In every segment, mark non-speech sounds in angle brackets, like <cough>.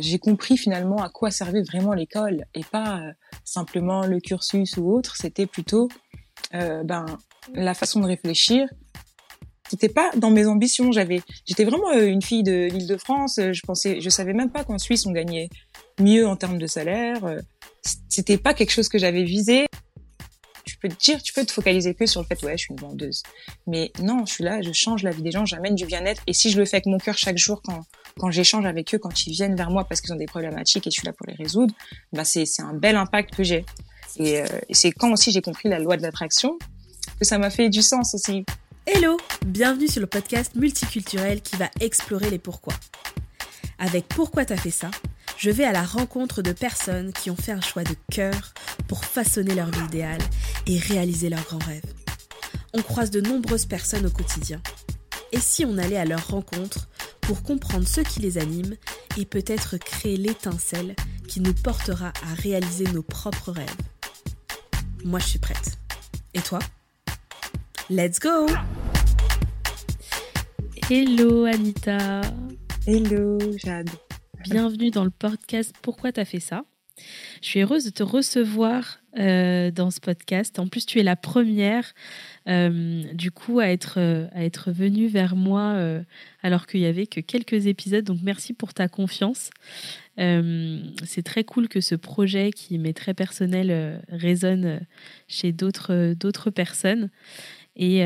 j'ai compris finalement à quoi servait vraiment l'école et pas simplement le cursus ou autre. C'était plutôt ben la façon de réfléchir. C'était pas dans mes ambitions. J'avais, j'étais vraiment une fille de l'Île-de-France. Je pensais, je savais même pas qu'en Suisse on gagnait mieux en termes de salaire. C'était pas quelque chose que j'avais visé tu peux te dire, tu peux te focaliser que sur le fait, ouais, je suis une vendeuse. Mais non, je suis là, je change la vie des gens, j'amène du bien-être. Et si je le fais avec mon cœur chaque jour, quand, quand j'échange avec eux, quand ils viennent vers moi parce qu'ils ont des problématiques et je suis là pour les résoudre, bah c'est, un bel impact que j'ai. Et, euh, c'est quand aussi j'ai compris la loi de l'attraction que ça m'a fait du sens aussi. Hello, bienvenue sur le podcast multiculturel qui va explorer les pourquoi. Avec Pourquoi t'as fait ça je vais à la rencontre de personnes qui ont fait un choix de cœur pour façonner leur vie idéale et réaliser leurs grands rêves. On croise de nombreuses personnes au quotidien. Et si on allait à leur rencontre pour comprendre ce qui les anime et peut-être créer l'étincelle qui nous portera à réaliser nos propres rêves. Moi, je suis prête. Et toi? Let's go! Hello Anita. Hello Jade. Bienvenue dans le podcast Pourquoi t'as fait ça? Je suis heureuse de te recevoir euh, dans ce podcast. En plus, tu es la première, euh, du coup, à être, à être vers moi euh, alors qu'il y avait que quelques épisodes. Donc, merci pour ta confiance. c'est très cool que ce projet qui m'est très personnel résonne chez d'autres d'autres personnes. Et,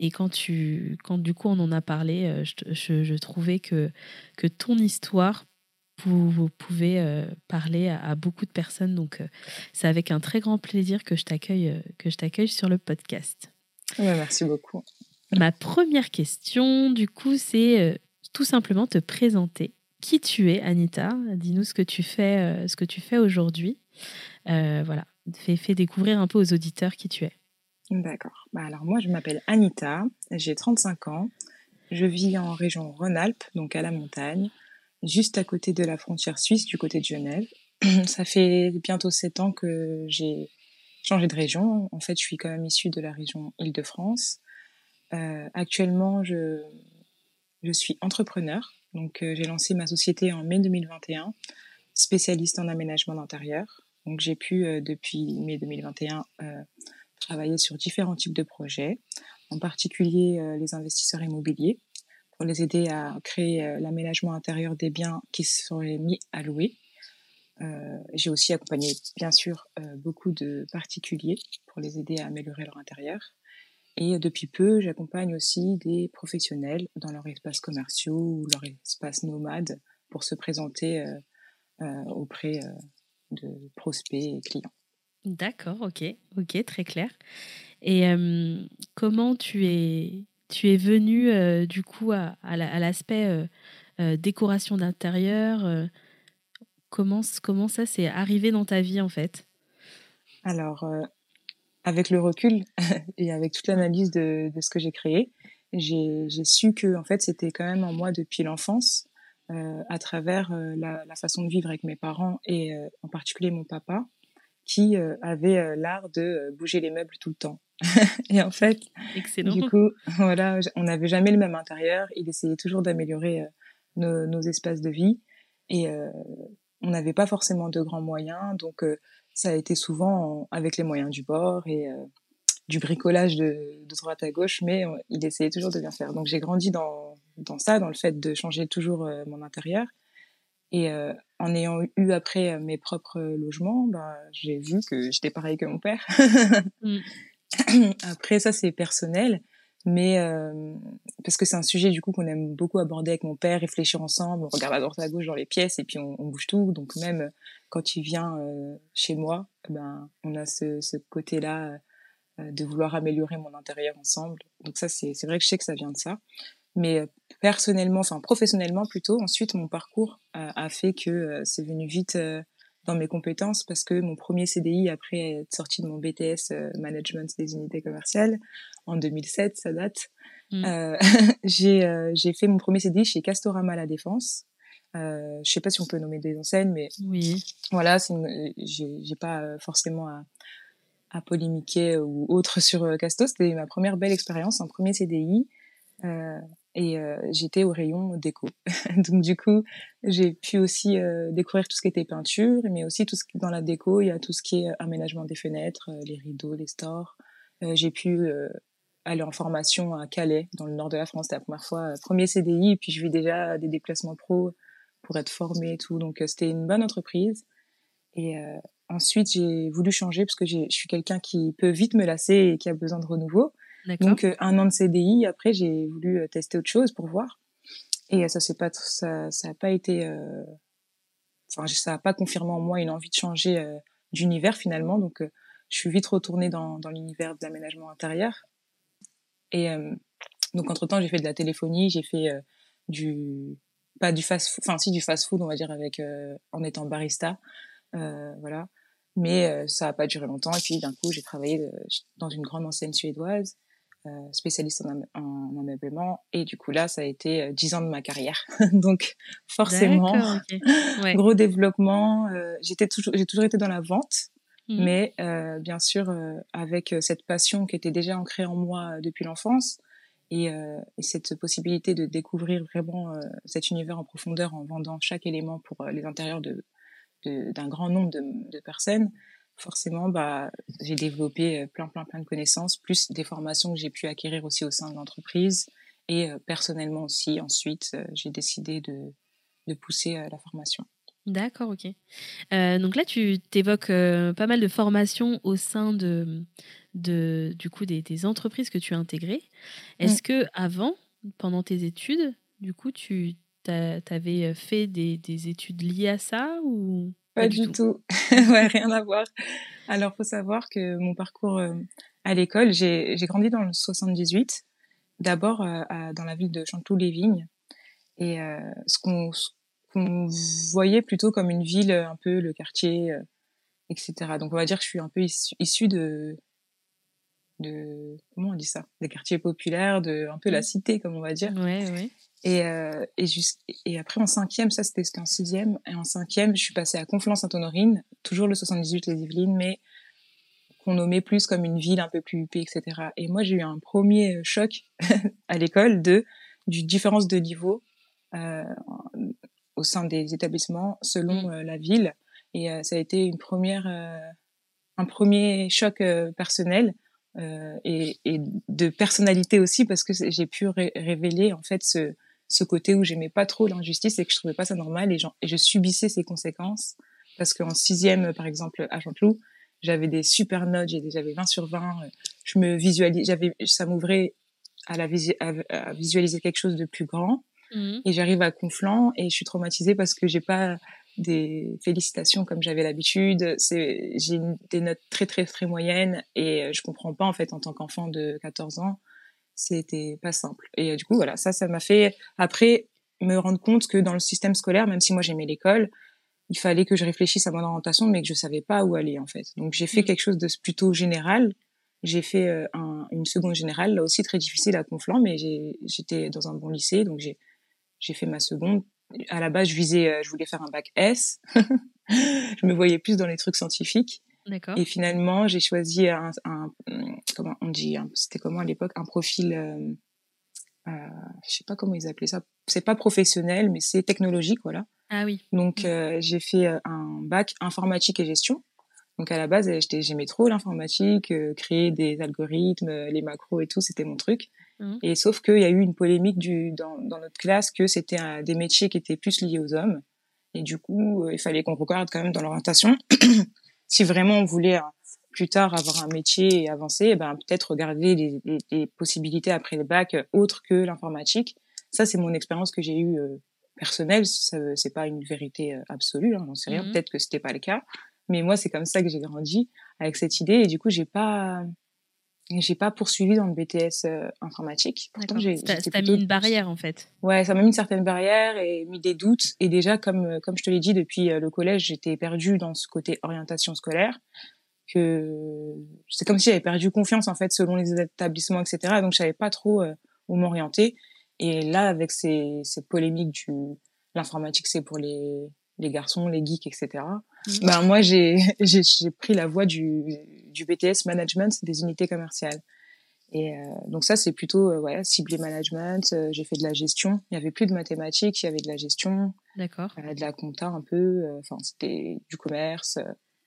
et, quand, tu, quand du coup on en a parlé, je, trouvais que, que ton histoire vous, pouvez euh, parler à, beaucoup de personnes. Donc, euh, c'est avec un très grand plaisir que je t'accueille, euh, que je t'accueille sur le podcast. Merci beaucoup. Ma première question, du coup, c'est tout simplement te présenter. Qui tu es, Anita Dis-nous ce que tu fais, ce que tu fais aujourd'hui. voilà, fais, fais, découvrir un peu aux auditeurs qui tu es. D'accord. Bah alors moi, je m'appelle Anita, j'ai 35 ans, je vis en région Rhône-Alpes, donc à la montagne juste à côté de la frontière suisse, du côté de Genève. <clears throat> Ça fait bientôt sept ans que j'ai changé de région. En fait, je suis quand même issue de la région Île-de-France. Euh, actuellement, je, je suis entrepreneur. Donc, euh, j'ai lancé ma société en mai 2021, spécialiste en aménagement d'intérieur. Donc, j'ai pu, euh, depuis mai 2021, travailler sur différents types de projets, en particulier les investisseurs immobiliers pour les aider à créer l'aménagement intérieur des biens qui seraient mis à louer. Euh, j'ai aussi accompagné, bien sûr, euh, beaucoup de particuliers pour les aider à améliorer leur intérieur. Et depuis peu, j'accompagne aussi des professionnels dans leur espace commerciaux ou leur espace nomade pour se présenter auprès de prospects et clients. D'accord, ok, ok, très clair. Et comment tu es tu es venu euh, du coup à, l'aspect euh, euh, décoration d'intérieur. Comment, comment ça s'est arrivé dans ta vie en fait? Alors, avec le recul <laughs> et avec toute l'analyse de, ce que j'ai créé, j'ai su que en fait c'était quand même en moi depuis l'enfance, à travers la, façon de vivre avec mes parents et en particulier mon papa, qui avait l'art de bouger les meubles tout le temps. <laughs> et en fait, Excellent. du coup, <laughs> voilà, on n'avait jamais le même intérieur. Il essayait toujours d'améliorer euh, nos, espaces de vie et euh, on n'avait pas forcément de grands moyens, donc euh, ça a été souvent avec les moyens du bord et du bricolage de, de, droite à gauche, mais il essayait toujours de bien faire. Donc j'ai grandi dans, dans ça, dans le fait de changer toujours mon intérieur. Et en ayant eu après mes propres logements, bah, j'ai vu que j'étais pareil que mon père. Mm. <clears throat> Après, ça, c'est personnel, mais euh, parce que c'est un sujet du coup qu'on aime beaucoup aborder avec mon père, réfléchir ensemble, on regarde à droite à gauche dans les pièces et puis on, bouge tout. Donc même quand il vient euh, chez moi, ben on a ce, ce côté-là euh, de vouloir améliorer mon intérieur ensemble. Donc ça, c'est vrai que je sais que ça vient de ça. Mais personnellement, enfin professionnellement plutôt, ensuite mon parcours a fait que c'est venu vite dans mes compétences parce que mon premier CDI après être sorti de mon BTS euh, management des unités commerciales en 2007 ça date mm. euh, <laughs> j'ai euh, j'ai fait mon premier CDI chez Castorama La Défense euh, je sais pas si on peut nommer des enseignes mais oui voilà j'ai pas euh, forcément à, à polémiquer ou autre sur Casto c'était ma première belle expérience un premier CDI et euh, j'étais au rayon déco. <laughs> Donc du coup, j'ai pu aussi euh, découvrir tout ce qui était peinture, mais aussi tout ce qui dans la déco, il y a tout ce qui est aménagement des fenêtres, les rideaux, les stores. j'ai pu aller en formation à Calais, dans le nord de la France. C'était la première fois, premier CDI, et puis je vis déjà des déplacements pro pour être formée et tout. Donc c'était une bonne entreprise. Et ensuite, j'ai voulu changer parce que je suis quelqu'un qui peut vite me lasser et qui a besoin de renouveau. Donc euh, un an de CDI. Après, j'ai voulu euh, tester autre chose pour voir. Et euh, ça c'est pas ça ça a pas été enfin ça a pas confirmé en moi une envie de changer d'univers finalement. Donc je suis vite retournée dans dans l'univers de l'aménagement intérieur. Et donc entre temps j'ai fait de la téléphonie, j'ai fait du pas du fast enfin si du fast food on va dire avec en étant barista voilà mais ça a pas duré longtemps et puis d'un coup j'ai travaillé dans une grande enseigne suédoise euh, spécialiste en, en, ameublement. Et du coup, là, ça a été euh, dix ans de ma carrière. <laughs> Donc, forcément, <laughs> gros développement. Euh, j'étais toujours, j'ai toujours été dans la vente. Mmh. Mais euh, bien sûr, euh, avec cette passion qui était déjà ancrée en moi depuis l'enfance et, et, cette possibilité de découvrir vraiment cet univers en profondeur en vendant chaque élément pour les intérieurs de, d'un grand nombre de, de personnes, forcément, bah, j'ai développé euh, plein, plein, plein de connaissances, plus des formations que j'ai pu acquérir aussi au sein de l'entreprise. Et euh, personnellement aussi, ensuite, euh, j'ai décidé de, de pousser la formation. D'accord, ok. donc là, tu t'évoques pas mal de formations au sein de, de du coup, des, des entreprises que tu as intégrées. Est-ce que avant, pendant tes études, du coup, tu avais fait des, des études liées à ça ou pas, du, tout? <laughs> ouais, rien à voir. Alors, faut savoir que mon parcours euh, à l'école, j'ai grandi dans le 78, d'abord euh, dans la ville de Chanteloup-les-Vignes, et euh, ce qu'on voyait plutôt comme une ville, un peu le quartier, etc. Donc, on va dire que je suis un peu issu, de de comment on dit ça? Des quartiers populaires de un peu la mmh. cité comme on va dire ouais, ouais. Et, euh, et, et après, en cinquième, ça c'était en sixième, et en cinquième, je suis passée à Conflans-Sainte-Honorine, toujours le 78, les Yvelines, mais qu'on nommait plus comme une ville un peu plus huppée, etc. Et moi, j'ai eu un premier choc <laughs> à l'école de du différence de niveau euh, au sein des établissements selon mmh. euh, la ville. Et euh, ça a été une première, euh, un premier choc euh, personnel et, et, de personnalité aussi parce que j'ai pu révéler en fait ce, ce côté où j'aimais pas trop l'injustice et que je trouvais pas ça normal et, et je subissais ses conséquences parce qu'en sixième par exemple à Chanteloup j'avais des super notes j'avais 20 sur 20 je me visualisais j'avais ça m'ouvrait à la à, visualiser quelque chose de plus grand mmh. et j'arrive à Conflans et je suis traumatisée parce que j'ai pas des félicitations comme j'avais l'habitude c'est j'ai des notes très très très moyennes et je comprends pas en fait en tant qu'enfant de 14 ans c'était pas simple. Et euh, du coup, voilà, ça, ça m'a fait après me rendre compte que dans le système scolaire, même si moi j'aimais l'école, il fallait que je réfléchisse à mon orientation, mais que je savais pas où aller en fait. Donc j'ai fait mmh. quelque chose de plutôt général. J'ai fait euh, un, une seconde générale, là aussi très difficile à Conflans, mais j'étais dans un bon lycée, donc j'ai j'ai fait ma seconde. À la base, je visais, euh, je voulais faire un bac S. <laughs> je me voyais plus dans les trucs scientifiques. Et finalement, j'ai choisi un, un, comment on dit, c'était comment à l'époque, un profil, euh, euh, je sais pas comment ils appelaient ça. C'est pas professionnel, mais c'est technologique, voilà. Ah oui. Donc mm. euh, j'ai fait euh, un bac informatique et gestion. Donc à la base, j'aimais trop l'informatique, créer des algorithmes, les macros et tout, c'était mon truc. Mm. Et sauf qu'il y a eu une polémique du, dans, dans notre classe que c'était des métiers qui étaient plus liés aux hommes. Et du coup, il fallait qu'on regarde quand même dans l'orientation. <coughs> si vraiment on voulait euh, plus tard avoir un métier et avancer, eh ben peut-être regarder les, les, possibilités après le bac euh, autres que l'informatique. Ça, c'est mon expérience que j'ai eue euh, personnelle. C'est pas une vérité absolue, hein, j'en sais rien. Mhm. Peut-être que c'était pas le cas, mais moi, c'est comme ça que j'ai grandi avec cette idée. Et du coup, j'ai pas j'ai pas poursuivi dans le BTS euh, informatique. Pourtant, j'ai ça mis une barrière en fait. Ouais, ça m'a mis une certaine barrière et mis des doutes. Et déjà, comme euh, comme je te l'ai dit, depuis euh, le collège, j'étais perdue dans ce côté orientation scolaire. Que c'est comme si j'avais perdu confiance en fait selon les établissements, etc. Donc, je savais pas trop où m'orienter. Et là, avec ces cette polémique du l'informatique, c'est pour les les garçons, les geeks, etc. Mmh. Ben moi <laughs> j'ai j'ai pris la voie du du BTS management des unités commerciales. Et donc ça, c'est plutôt ouais, ciblé management. j'ai fait de la gestion. Il y avait plus de mathématiques, il y avait de la gestion. D'accord. de la compta un peu. Enfin, c'était du commerce,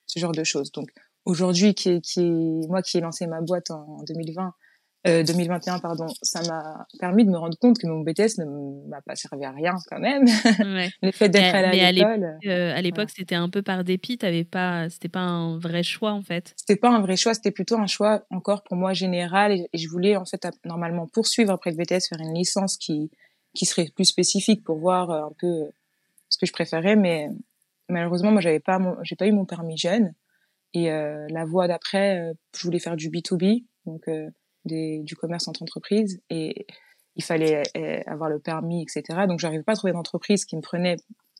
ce genre de choses. Donc aujourd'hui, qui, qui moi qui ai lancé ma boîte en 2020, 2021 euh, pardon, ça m'a permis de me rendre compte que mon BTS ne m'a pas servi à rien quand même. Ouais. <laughs> le fait d'être à l'école. Euh, à l'époque, c'était un peu par dépit. T'avais pas, c'était pas un vrai choix en fait. C'était pas un vrai choix. C'était plutôt un choix encore pour moi général. Et, je voulais en fait normalement poursuivre après le BTS, faire une licence qui qui serait plus spécifique pour voir euh, un peu ce que je préférais. Mais malheureusement, moi, j'avais pas, j'ai pas eu mon permis jeune. Et la voie d'après, je voulais faire du B2B, donc du commerce entre entreprises et il fallait euh, avoir le permis, etc. Donc, j'arrivais pas à trouver d'entreprise qui me prenait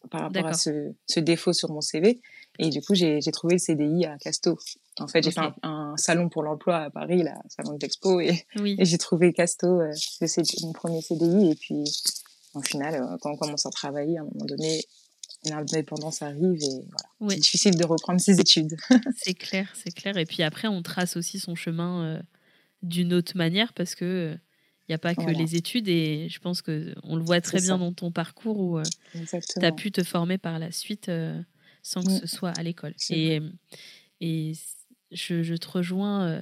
par rapport à ce, défaut sur mon CV. Et du coup, j'ai trouvé le CDI à Casto. En fait, j'ai fait un, salon pour l'emploi à Paris, là, salon d'expo, et, et j'ai trouvé Casto, euh, mon premier CDI. Et puis, au final, euh, quand on commence à travailler, à un moment donné, l'indépendance arrive et voilà. C'est difficile de reprendre ses études. <laughs> c'est clair, c'est clair. Et puis après, on trace aussi son chemin d'une autre manière parce que il n'y a pas que les études et je pense que on le voit très bien dans ton parcours où euh, tu as pu te former par la suite euh, sans que mm. ce soit à l'école. Et, et je, je, te rejoins.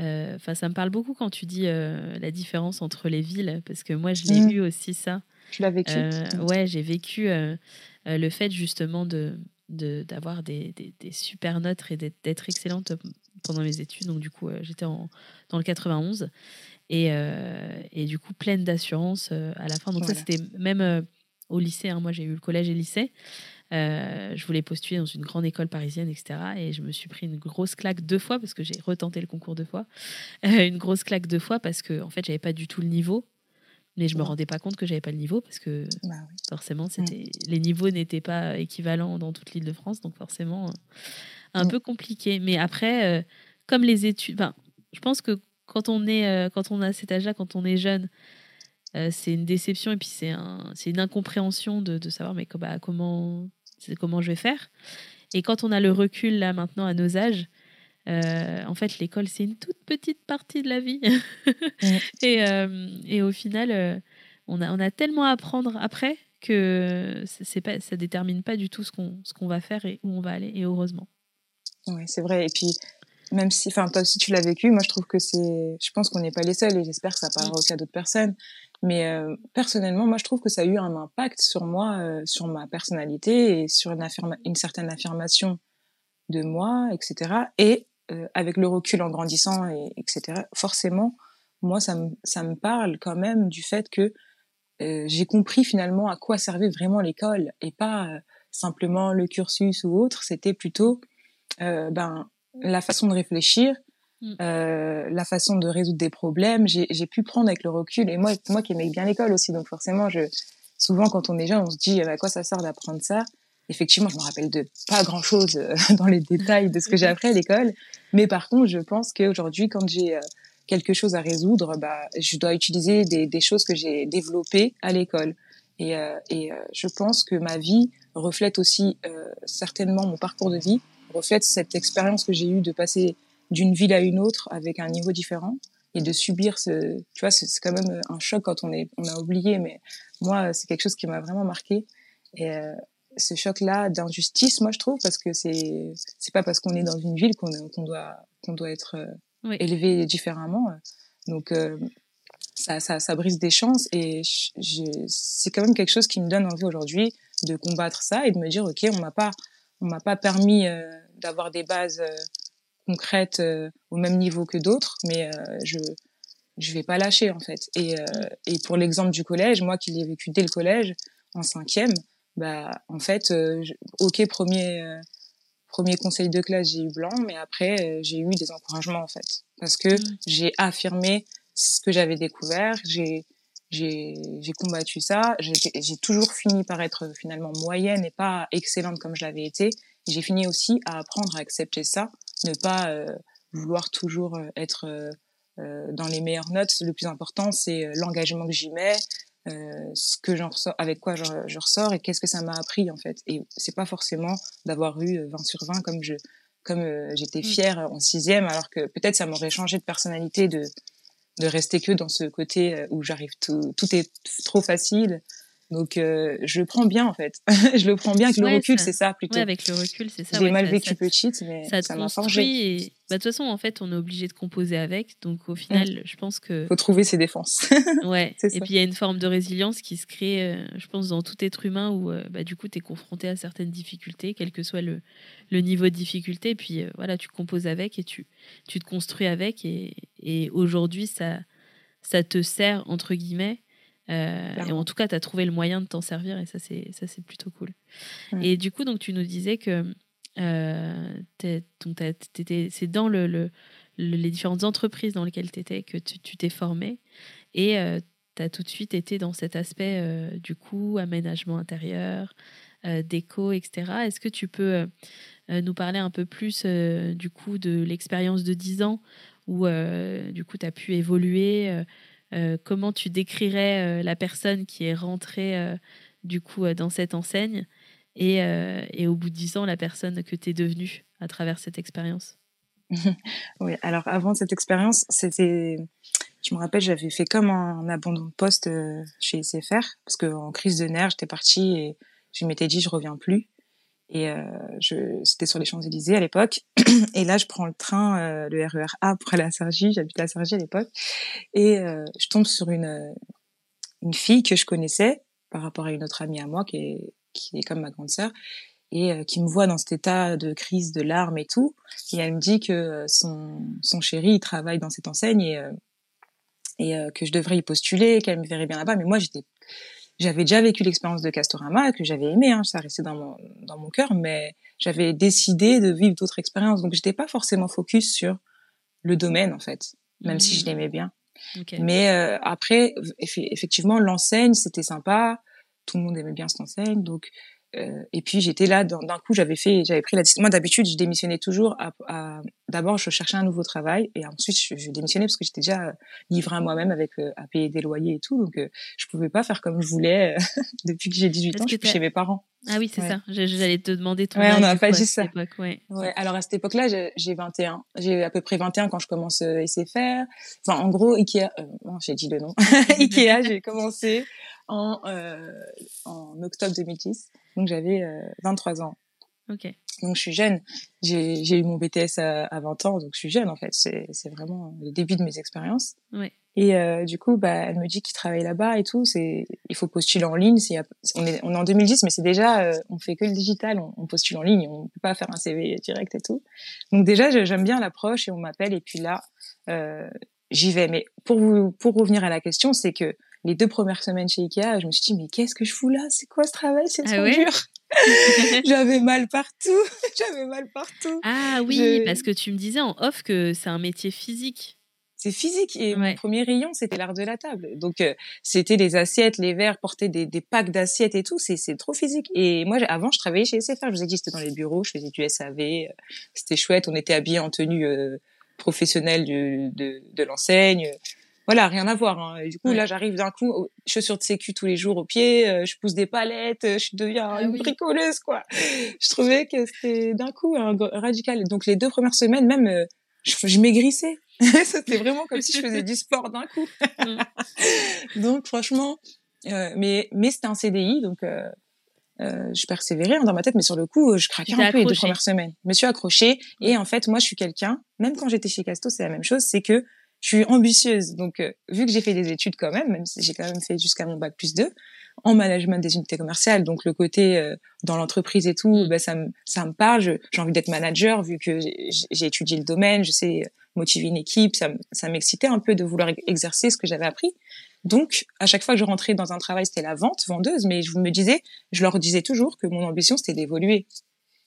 Euh, enfin, ça me parle beaucoup quand tu dis la différence entre les villes, parce que moi, je l'ai mm. eu aussi ça. Tu l'as vécu Ouais, j'ai vécu le fait justement de d'avoir des, des, des, super notes et d'être excellente pendant mes études. Donc, du coup, euh, j'étais dans le 91. Et, euh, et, du coup, pleine d'assurance euh, à la fin. Donc, ça, c'était même au lycée. Hein. moi, j'ai eu le collège et le lycée. je voulais postuler dans une grande école parisienne, etc. Et je me suis pris une grosse claque deux fois parce que j'ai retenté le concours deux fois. <laughs> une grosse claque deux fois parce que, en fait, j'avais pas du tout le niveau. Mais je me rendais pas compte que j'avais pas le niveau parce que bah forcément, mm. c'était les niveaux n'étaient pas équivalents dans toute l'île de France. Donc, forcément, un mm. peu compliqué. Mais après, euh, comme les études, je pense que quand on est, euh, quand on a cet âge-là, quand on est jeune, euh, c'est une déception et puis c'est un, c'est une incompréhension de, de savoir mais bah, comment, c'est comment je vais faire. Et quand on a le recul là maintenant à nos âges, en fait, l'école, c'est une toute petite partie de la vie. Mm. <laughs> et, et, au final, on, a, on a tellement à apprendre après que c'est pas, ça détermine pas du tout ce qu'on, ce qu'on va faire et où on va aller, et heureusement. Oui, c'est vrai. Et puis, même si, enfin, toi aussi tu l'as vécu, moi je trouve que c'est, je pense qu'on n'est pas les seuls et j'espère que ça parlera aussi à d'autres personnes. Mais euh, personnellement, moi je trouve que ça a eu un impact sur moi, euh, sur ma personnalité et sur une, une certaine affirmation de moi, etc. Et euh, avec le recul en grandissant, et, etc., forcément, moi ça me, ça me parle quand même du fait que j'ai compris finalement à quoi servait vraiment l'école et pas simplement le cursus ou autre, c'était plutôt euh, ben la façon de réfléchir, mm. euh, la façon de résoudre des problèmes. J'ai pu prendre avec le recul. Et moi, moi qui aimais bien l'école aussi, donc forcément, je, souvent quand on est jeune, on se dit à quoi ça sert d'apprendre ça? Effectivement, je me rappelle de pas grand chose euh, <laughs> dans les détails de ce que j'ai appris à l'école, mais par contre, je pense qu'aujourd'hui, quand j'ai euh, quelque chose à résoudre, bah, je dois utiliser des, des choses que j'ai développées à l'école. Et, euh, et je pense que ma vie reflète aussi certainement mon parcours de vie reflète cette expérience que j'ai eue de passer d'une ville à une autre avec un niveau différent et de subir ce, tu vois, c'est quand même un choc quand on est, on a oublié, mais moi, c'est quelque chose qui m'a vraiment marqué. Et euh, ce choc-là d'injustice, moi, je trouve, parce que c'est, c'est pas parce qu'on est dans une ville qu'on doit, qu'on doit être euh, élevé différemment. Donc, euh, ça, ça, ça, brise des chances et c'est quand même quelque chose qui me donne envie aujourd'hui de combattre ça et de me dire, OK, on m'a pas, on m'a pas permis euh, d'avoir des bases euh, concrètes euh, au même niveau que d'autres, mais je je vais pas lâcher en fait. Et, et pour l'exemple du collège, moi qui l'ai vécu dès le collège, en cinquième, bah en fait, ok premier premier conseil de classe j'ai eu blanc, mais après j'ai eu des encouragements en fait, parce que mmh. j'ai affirmé ce que j'avais découvert, j'ai j'ai combattu ça. J'ai toujours fini par être finalement moyenne et pas excellente comme je l'avais été. J'ai fini aussi à apprendre à accepter ça, ne pas euh, vouloir toujours euh, être euh, dans les meilleures notes. Le plus important, c'est l'engagement que j'y mets, ce que j'en ressors, avec quoi je, je ressors et qu'est-ce que ça m'a appris en fait. Et c'est pas forcément d'avoir eu 20 sur 20 comme je comme j'étais mmh. fière en sixième, alors que peut-être ça m'aurait changé de personnalité de de rester que dans ce côté où j'arrive tout, tout est trop facile. Donc euh, je le prends bien en fait. <laughs> je le prends bien avec le recul, c'est ça plutôt. Ouais, avec le recul, c'est ça. J'ai mal vécu petite, mais ça m'a forgé. Et... Bah, de toute façon, en fait, on est obligé de composer avec. Donc au final, je pense que. Faut trouver ses défenses. <laughs> ouais. Et puis il y a une forme de résilience qui se crée, euh, je pense, dans tout être humain où euh, bah, du coup, tu es confronté à certaines difficultés, quel que soit le, le niveau de difficulté. Et puis voilà, tu composes avec et tu, tu te construis avec. Et, et aujourd'hui, ça, ça te sert, entre guillemets euh, et en tout cas, tu as trouvé le moyen de t'en servir et ça, c'est, ça, c'est plutôt cool. Et du coup, donc, tu nous disais que euh, c'est dans le, les différentes entreprises dans lesquelles tu étais que tu, t'es formé et euh, tu as tout de suite été dans cet aspect du coup, aménagement intérieur, déco, etc. Est-ce que tu peux nous parler un peu plus du coup de l'expérience de 10 ans où du coup tu as pu évoluer euh, comment tu décrirais euh, la personne qui est rentrée euh, du coup dans cette enseigne et, et, au bout de dix ans la personne que tu es devenue à travers cette expérience? <laughs> Oui, alors avant cette expérience, c'était, je me rappelle, j'avais fait comme un abandon de poste chez SFR parce qu'en crise de nerfs, j'étais partie et je m'étais dit je reviens plus. Et euh, c'était sur les Champs-Élysées à l'époque. <clears throat> Et là, je prends le train, euh, le RER A pour aller à Sergi. J'habitais à à l'époque. Et euh, je tombe sur une, une fille que je connaissais par rapport à une autre amie à moi qui est, qui est comme ma grande sœur et euh, qui me voit dans cet état de crise, de larmes et tout. Et elle me dit que son, son chéri, il travaille dans cette enseigne et, et que je devrais y postuler, qu'elle me verrait bien là-bas. Mais moi, j'étais j'avais déjà vécu l'expérience de Castorama que j'avais aimé, hein, ça restait dans mon dans mon cœur, mais j'avais décidé de vivre d'autres expériences, donc j'étais pas forcément focus sur le domaine en fait, même si je mmh. l'aimais bien. Mais euh, après, effectivement, l'enseigne c'était sympa, tout le monde aimait bien cette enseigne, donc euh, et puis j'étais là d'un coup j'avais fait j'avais pris la décision. Moi d'habitude je démissionnais toujours à, à d'abord je cherchais un nouveau travail et ensuite je, je démissionnais parce que j'étais déjà livrée à moi-même avec euh, à payer des loyers et tout. Donc euh, je pouvais pas faire comme je voulais <laughs> depuis que j'ai 18 ans je suis chez mes parents. Ah oui c'est ça. J'allais te demander ton ouais on n'a pas dit ça. ouais. ouais. alors à cette époque là j'ai 21 j'ai à peu près 21 quand je commence euh, SFR enfin en gros Ikea j'ai dit le nom. <laughs> Ikea j'ai commencé en en octobre 2010 donc j'avais 23 euh, ans. Ok. Donc je suis jeune. J'ai eu mon BTS à, 20 ans, donc je suis jeune en fait. C'est vraiment le début de mes expériences. Ouais. Et euh, du coup, bah, elle me dit qu'il travaille là-bas et tout. C'est, il faut postuler en ligne. on est, on est en 2010, mais c'est déjà, euh, on fait que le digital. On, postule en ligne. On peut pas faire un CV direct et tout. Donc déjà, j'aime bien l'approche et on m'appelle et puis là, euh, j'y vais. Mais pour vous, pour revenir à la question, c'est que les deux premières semaines chez Ikea, je me suis dit mais qu'est-ce que je fous là? C'est quoi ce travail? C'est ah trop dur. <laughs> J'avais mal partout. <laughs> J'avais mal partout. Ah oui, parce que tu me disais en off que c'est un métier physique. C'est physique et mon premier rayon c'était l'art de la table. Donc euh, c'était les assiettes, les verres, porter des, des packs d'assiettes et tout. C'est trop physique. Et moi avant je travaillais chez SFR. Je vous ai dit j'étais dans les bureaux, je faisais du SAV. Euh, c'était chouette. On était habillés en tenue euh, professionnelle de, de, de l'enseigne voilà, rien à voir. Hein. du coup, là, j'arrive d'un coup, chaussures de sécu tous les jours au pied, euh, je pousse des palettes, euh, je deviens ah une bricoleuse, quoi. Je trouvais que c'était d'un coup un radical. Donc les deux premières semaines, même, euh, je, maigrissais. <laughs> c'était vraiment comme si je faisais du sport d'un coup. Mm. <laughs> donc franchement, mais mais c'était un CDI, donc. je persévérais hein, dans ma tête, mais sur le coup, je craquais un peu les deux premières semaines. Je me suis accrochée et en fait, moi, je suis quelqu'un. Même quand j'étais chez Casto, c'est la même chose. C'est que je suis ambitieuse. Donc, euh, vu que j'ai fait des études quand même, même si j'ai quand même fait jusqu'à mon bac plus 2, en management des unités commerciales, donc le côté euh, dans l'entreprise et tout, bah, ça, me, ça me parle. J'ai envie d'être manager vu que j'ai étudié le domaine, je sais motiver une équipe, ça, ça m'excitait un peu de vouloir exercer ce que j'avais appris. Donc, à chaque fois que je rentrais dans un travail, c'était la vente, vendeuse, mais je me disais, je leur disais toujours que mon ambition, c'était d'évoluer.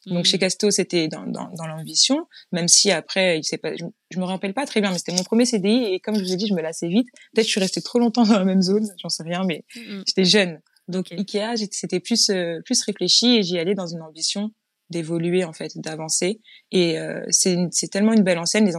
Donc chez mmh. Casto, c'était dans, dans, dans l'ambition, même si après, il pas, je, je, me rappelle pas très bien, mais c'était mon premier CDI et comme je vous ai dit, je me lassais vite. Peut-être je suis restée trop longtemps dans la même zone, j'en sais rien, mais mmh. j'étais jeune. Donc Ikea, c'était plus euh, plus réfléchi et j'y allais dans une ambition d'évoluer en fait, d'avancer. Et euh, c'est tellement une belle enseigne. Les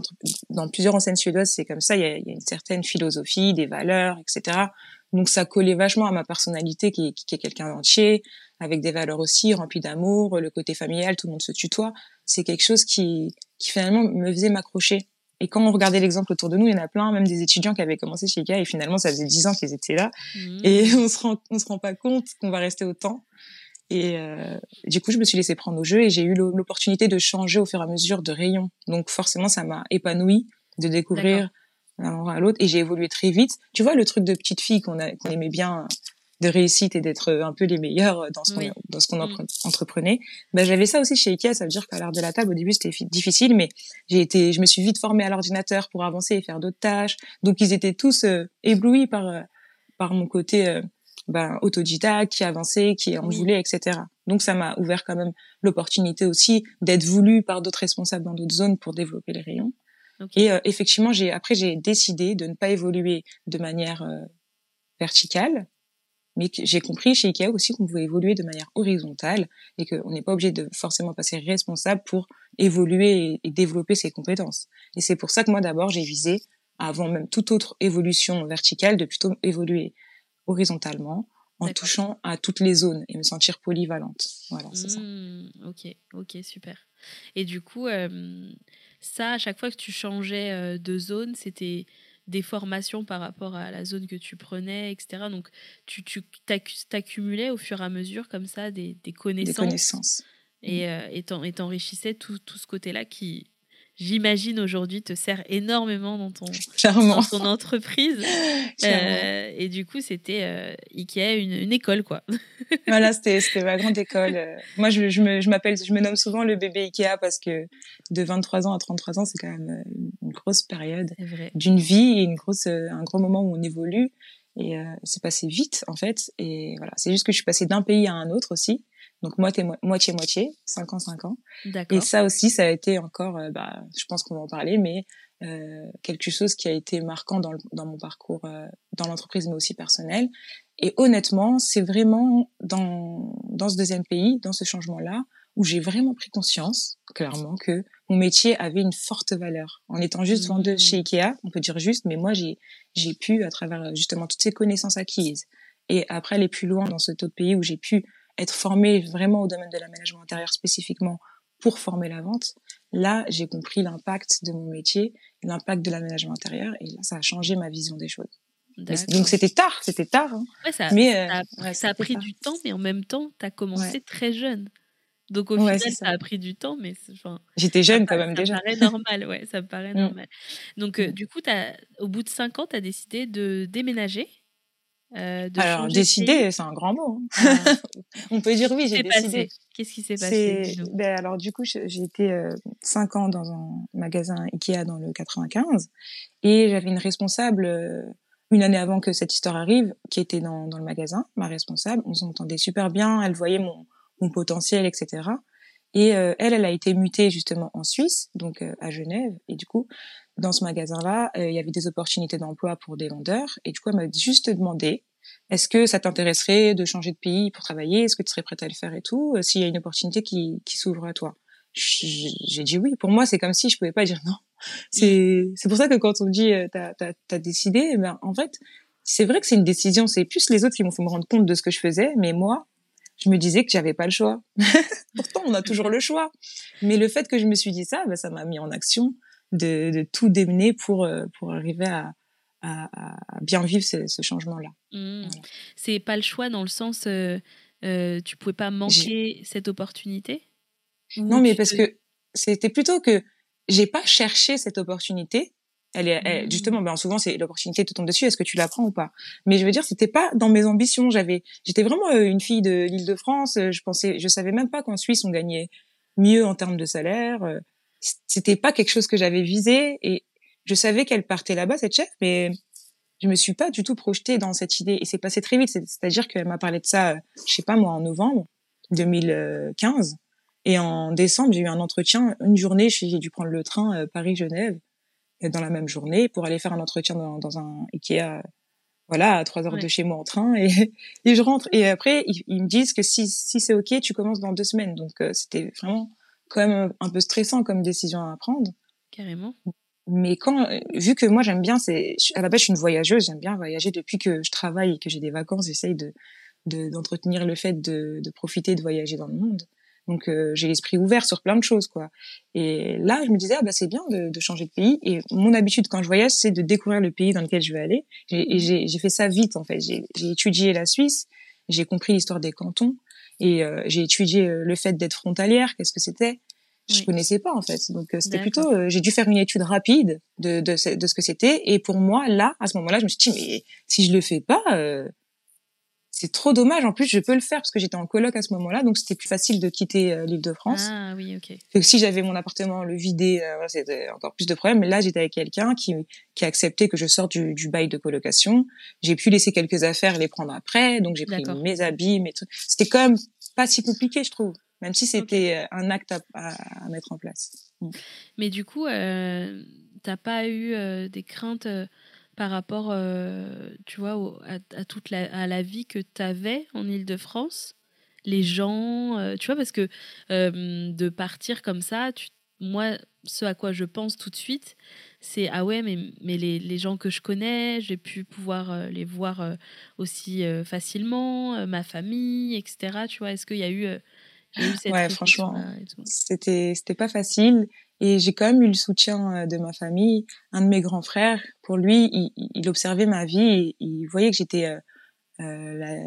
dans plusieurs enseignes suédoises, c'est comme ça. Il y a, y a, une certaine philosophie, des valeurs, etc. Donc ça collait vachement à ma personnalité qui, qui est quelqu'un d'entier, avec des valeurs aussi remplies d'amour, le côté familial, tout le monde se tutoie. C'est quelque chose qui, qui finalement me faisait m'accrocher. Et quand on regardait l'exemple autour de nous, il y en a plein, même des étudiants qui avaient commencé chez IKEA et finalement ça faisait dix ans qu'ils étaient là. Mmh. Et <laughs> on se rend, on se rend pas compte qu'on va rester autant. Et euh, du coup, je me suis laissée prendre au jeu et j'ai eu l'opportunité de changer au fur et à mesure de rayon. Donc forcément, ça m'a épanouie de découvrir d'un à l'autre et j'ai évolué très vite. Tu vois le truc de petite fille qu'on qu'on aimait bien de réussite et d'être un peu les meilleurs dans ce qu'on dans ce qu'on mm. entreprenait. Ben j'avais ça aussi chez Ikea, ça veut dire qu'à l'art de la table au début c'était difficile mais j'ai été je me suis vite formée à l'ordinateur pour avancer et faire d'autres tâches. Donc ils étaient tous euh, éblouis par euh, par mon côté euh, ben, autodidacte, qui avançait, qui en voulait, etc. Donc ça m'a ouvert quand même l'opportunité aussi d'être voulu par d'autres responsables dans d'autres zones pour développer les rayons. Et effectivement, j'ai après j'ai décidé de ne pas évoluer de manière verticale, mais j'ai compris chez Ikea aussi qu'on pouvait évoluer de manière horizontale et qu'on n'est pas obligé de forcément passer responsable pour évoluer et, développer ses compétences. Et c'est pour ça que moi d'abord j'ai visé, avant même toute autre évolution verticale, de plutôt évoluer horizontalement en touchant à toutes les zones et me sentir polyvalente. Voilà, c'est ça. Mmh, ok, ok, super. Et du coup, euh, ça, à chaque fois que tu changeais euh, de zone, c'était des formations par rapport à la zone que tu prenais, etc. Donc, tu, tu t'accumulais au fur et à mesure comme ça des, des connaissances. Des connaissances. Et, euh, et t'enrichissais tout, tout ce côté-là qui, j'imagine aujourd'hui te sert énormément dans ton, <laughs> dans ton entreprise. <laughs> Euh, et du coup, c'était euh, Ikea une, une, école, quoi. <laughs> voilà, c'était ma grande école. Euh, moi, je, je me, je m'appelle, je me nomme souvent le bébé Ikea parce que de 23 ans à 33 ans, c'est quand même une grosse période d'une vie et une grosse, un gros moment où on évolue. Et c'est passé vite, en fait. Et voilà, c'est juste que je suis passée d'un pays à un autre aussi. Donc moitié-moitié, 5 ans, 5 ans. Et ça aussi, ça a été encore, euh, bah, je pense qu'on va en parler, mais euh, quelque chose qui a été marquant dans, dans mon parcours euh, dans l'entreprise, mais aussi personnel. Et honnêtement, c'est vraiment dans, dans ce deuxième pays, dans ce changement-là, où j'ai vraiment pris conscience, clairement, que mon métier avait une forte valeur. En étant juste vendeuse chez mmh. Ikea, on peut dire juste, mais moi, j'ai, j'ai pu, à travers justement toutes ces connaissances acquises, et après aller plus loin dans cet autre pays où j'ai pu être formée vraiment au domaine de l'aménagement intérieur spécifiquement pour former la vente, là, j'ai compris l'impact de mon métier, l'impact de l'aménagement intérieur, et là, ça a changé ma vision des choses. donc c'était tard, c'était tard. Hein. ça, mais euh, ça, a, pris du temps, mais en même temps, tu as commencé très jeune. Donc au final, ça. a pris du temps, mais enfin, j'étais jeune quand même déjà. Ça paraît normal, ouais, ça me paraît <laughs> mm. normal. Donc euh, du coup, as, au bout de cinq ans, tu as décidé de déménager euh, Alors, décider, c'est un grand mot. Hein. Ah. <laughs> On peut dire oui, j'ai décidé. Qu'est-ce qui s'est passé ben, Alors, du coup, j'ai été euh, cinq ans dans un magasin Ikea dans le 95 et j'avais une responsable euh, une année avant que cette histoire arrive qui était dans, dans le magasin, ma responsable. On s'entendait super bien, elle voyait mon, mon potentiel, etc. Et euh, elle, elle a été mutée justement en Suisse, donc à Genève. Et du coup, dans ce magasin-là, euh, il y avait des opportunités d'emploi pour des vendeurs. Et du coup, elle m'a juste demandé, est-ce que ça t'intéresserait de changer de pays pour travailler? Est-ce que tu serais prête à le faire et tout? Euh, S'il y a une opportunité qui, qui s'ouvre à toi. J'ai dit oui. Pour moi, c'est comme si je pouvais pas dire non. C'est c'est pour ça que quand on me dit euh, t'as t'as as décidé, eh ben en fait c'est vrai que c'est une décision. C'est plus les autres qui m'ont fait me rendre compte de ce que je faisais, mais moi je me disais que j'avais pas le choix. <laughs> Pourtant, on a toujours le choix. Mais le fait que je me suis dit ça, ben, ça m'a mis en action de, de tout démener pour, euh, pour arriver à, à, à bien vivre ce, ce changement-là. Mmh. C'est pas le choix dans le sens, euh, euh, tu pouvais pas manquer cette opportunité? Non, mais parce que c'était plutôt que j'ai pas cherché cette opportunité. Elle est, mmh. justement, ben souvent c'est l'opportunité te tombe dessus. Est-ce que tu la prends ou pas? Mais je veux dire, c'était pas dans mes ambitions. J'avais, j'étais vraiment euh, une fille de l'Île-de-France. Je pensais, je savais même pas qu'en Suisse on gagnait mieux en termes de salaire c'était pas quelque chose que j'avais visé et je savais qu'elle partait là-bas cette chef mais je me suis pas du tout projetée dans cette idée. Et c'est passé très vite. C'est-à-dire qu'elle m'a parlé de ça je sais pas moi en novembre 2015 et en décembre j'ai eu un entretien une journée j'ai dû prendre le train euh, Paris Genève euh, dans la même journée pour aller faire un entretien dans, dans un Ikea voilà à trois heures de chez moi en train. Et, <laughs> et je rentre. Et après ils, me disent que si si c'est ok tu commences dans deux semaines. Donc euh, c'était vraiment quand même un peu stressant comme décision à prendre. Carrément. Mais quand, vu que moi j'aime bien, c'est à la base je suis une voyageuse, j'aime bien voyager depuis que je travaille et que j'ai des vacances, j'essaye de d'entretenir le fait de, de profiter de voyager dans le monde. Donc j'ai l'esprit ouvert sur plein de choses quoi. Et là, je me disais ah bah c'est bien de, de, changer de pays. Et mon habitude quand je voyage, c'est de découvrir le pays dans lequel je veux aller. Et j'ai fait ça vite en fait. J'ai étudié la Suisse, j'ai compris l'histoire des cantons et j'ai étudié le fait d'être frontalière, qu'est-ce que c'était? Je connaissais pas en fait. Donc euh, c'était plutôt, euh, j'ai dû faire une étude rapide de, de, ce, de ce que c'était. Et pour moi, là, à ce moment-là, je me suis dit, mais si je le fais pas, euh, c'est trop dommage. En plus, je peux le faire parce que j'étais en coloc à ce moment-là, donc c'était plus facile de quitter l'île de France. Ah oui, ok. Que si j'avais mon appartement le vider, c'était encore plus de problèmes. Mais là, j'étais avec quelqu'un qui, qui a accepté que je sorte du, du bail de colocation. J'ai pu laisser quelques affaires et les prendre après, donc j'ai pris mes habits, mes trucs. C'était quand même pas si compliqué, je trouve même si c'était euh, un acte à, mettre en place. Mm. Mais du coup, euh, t'as pas eu euh, des craintes euh, par rapport, tu vois, à, toute la, à la vie que tu avais en Ile-de-France Les gens, tu vois, parce que de partir comme ça, tu, moi, ce à quoi je pense tout de suite, c'est ah ouais, mais, mais les, les, gens que je connais, j'ai pu pouvoir les voir aussi facilement, ma famille, etc. Tu vois, est-ce qu'il y a eu ouais, franchement, c'était c'était pas facile et j'ai quand même eu le soutien euh, de ma famille. Un de mes grands frères, pour lui, il, il observait ma vie et il voyait que j'étais euh, euh la,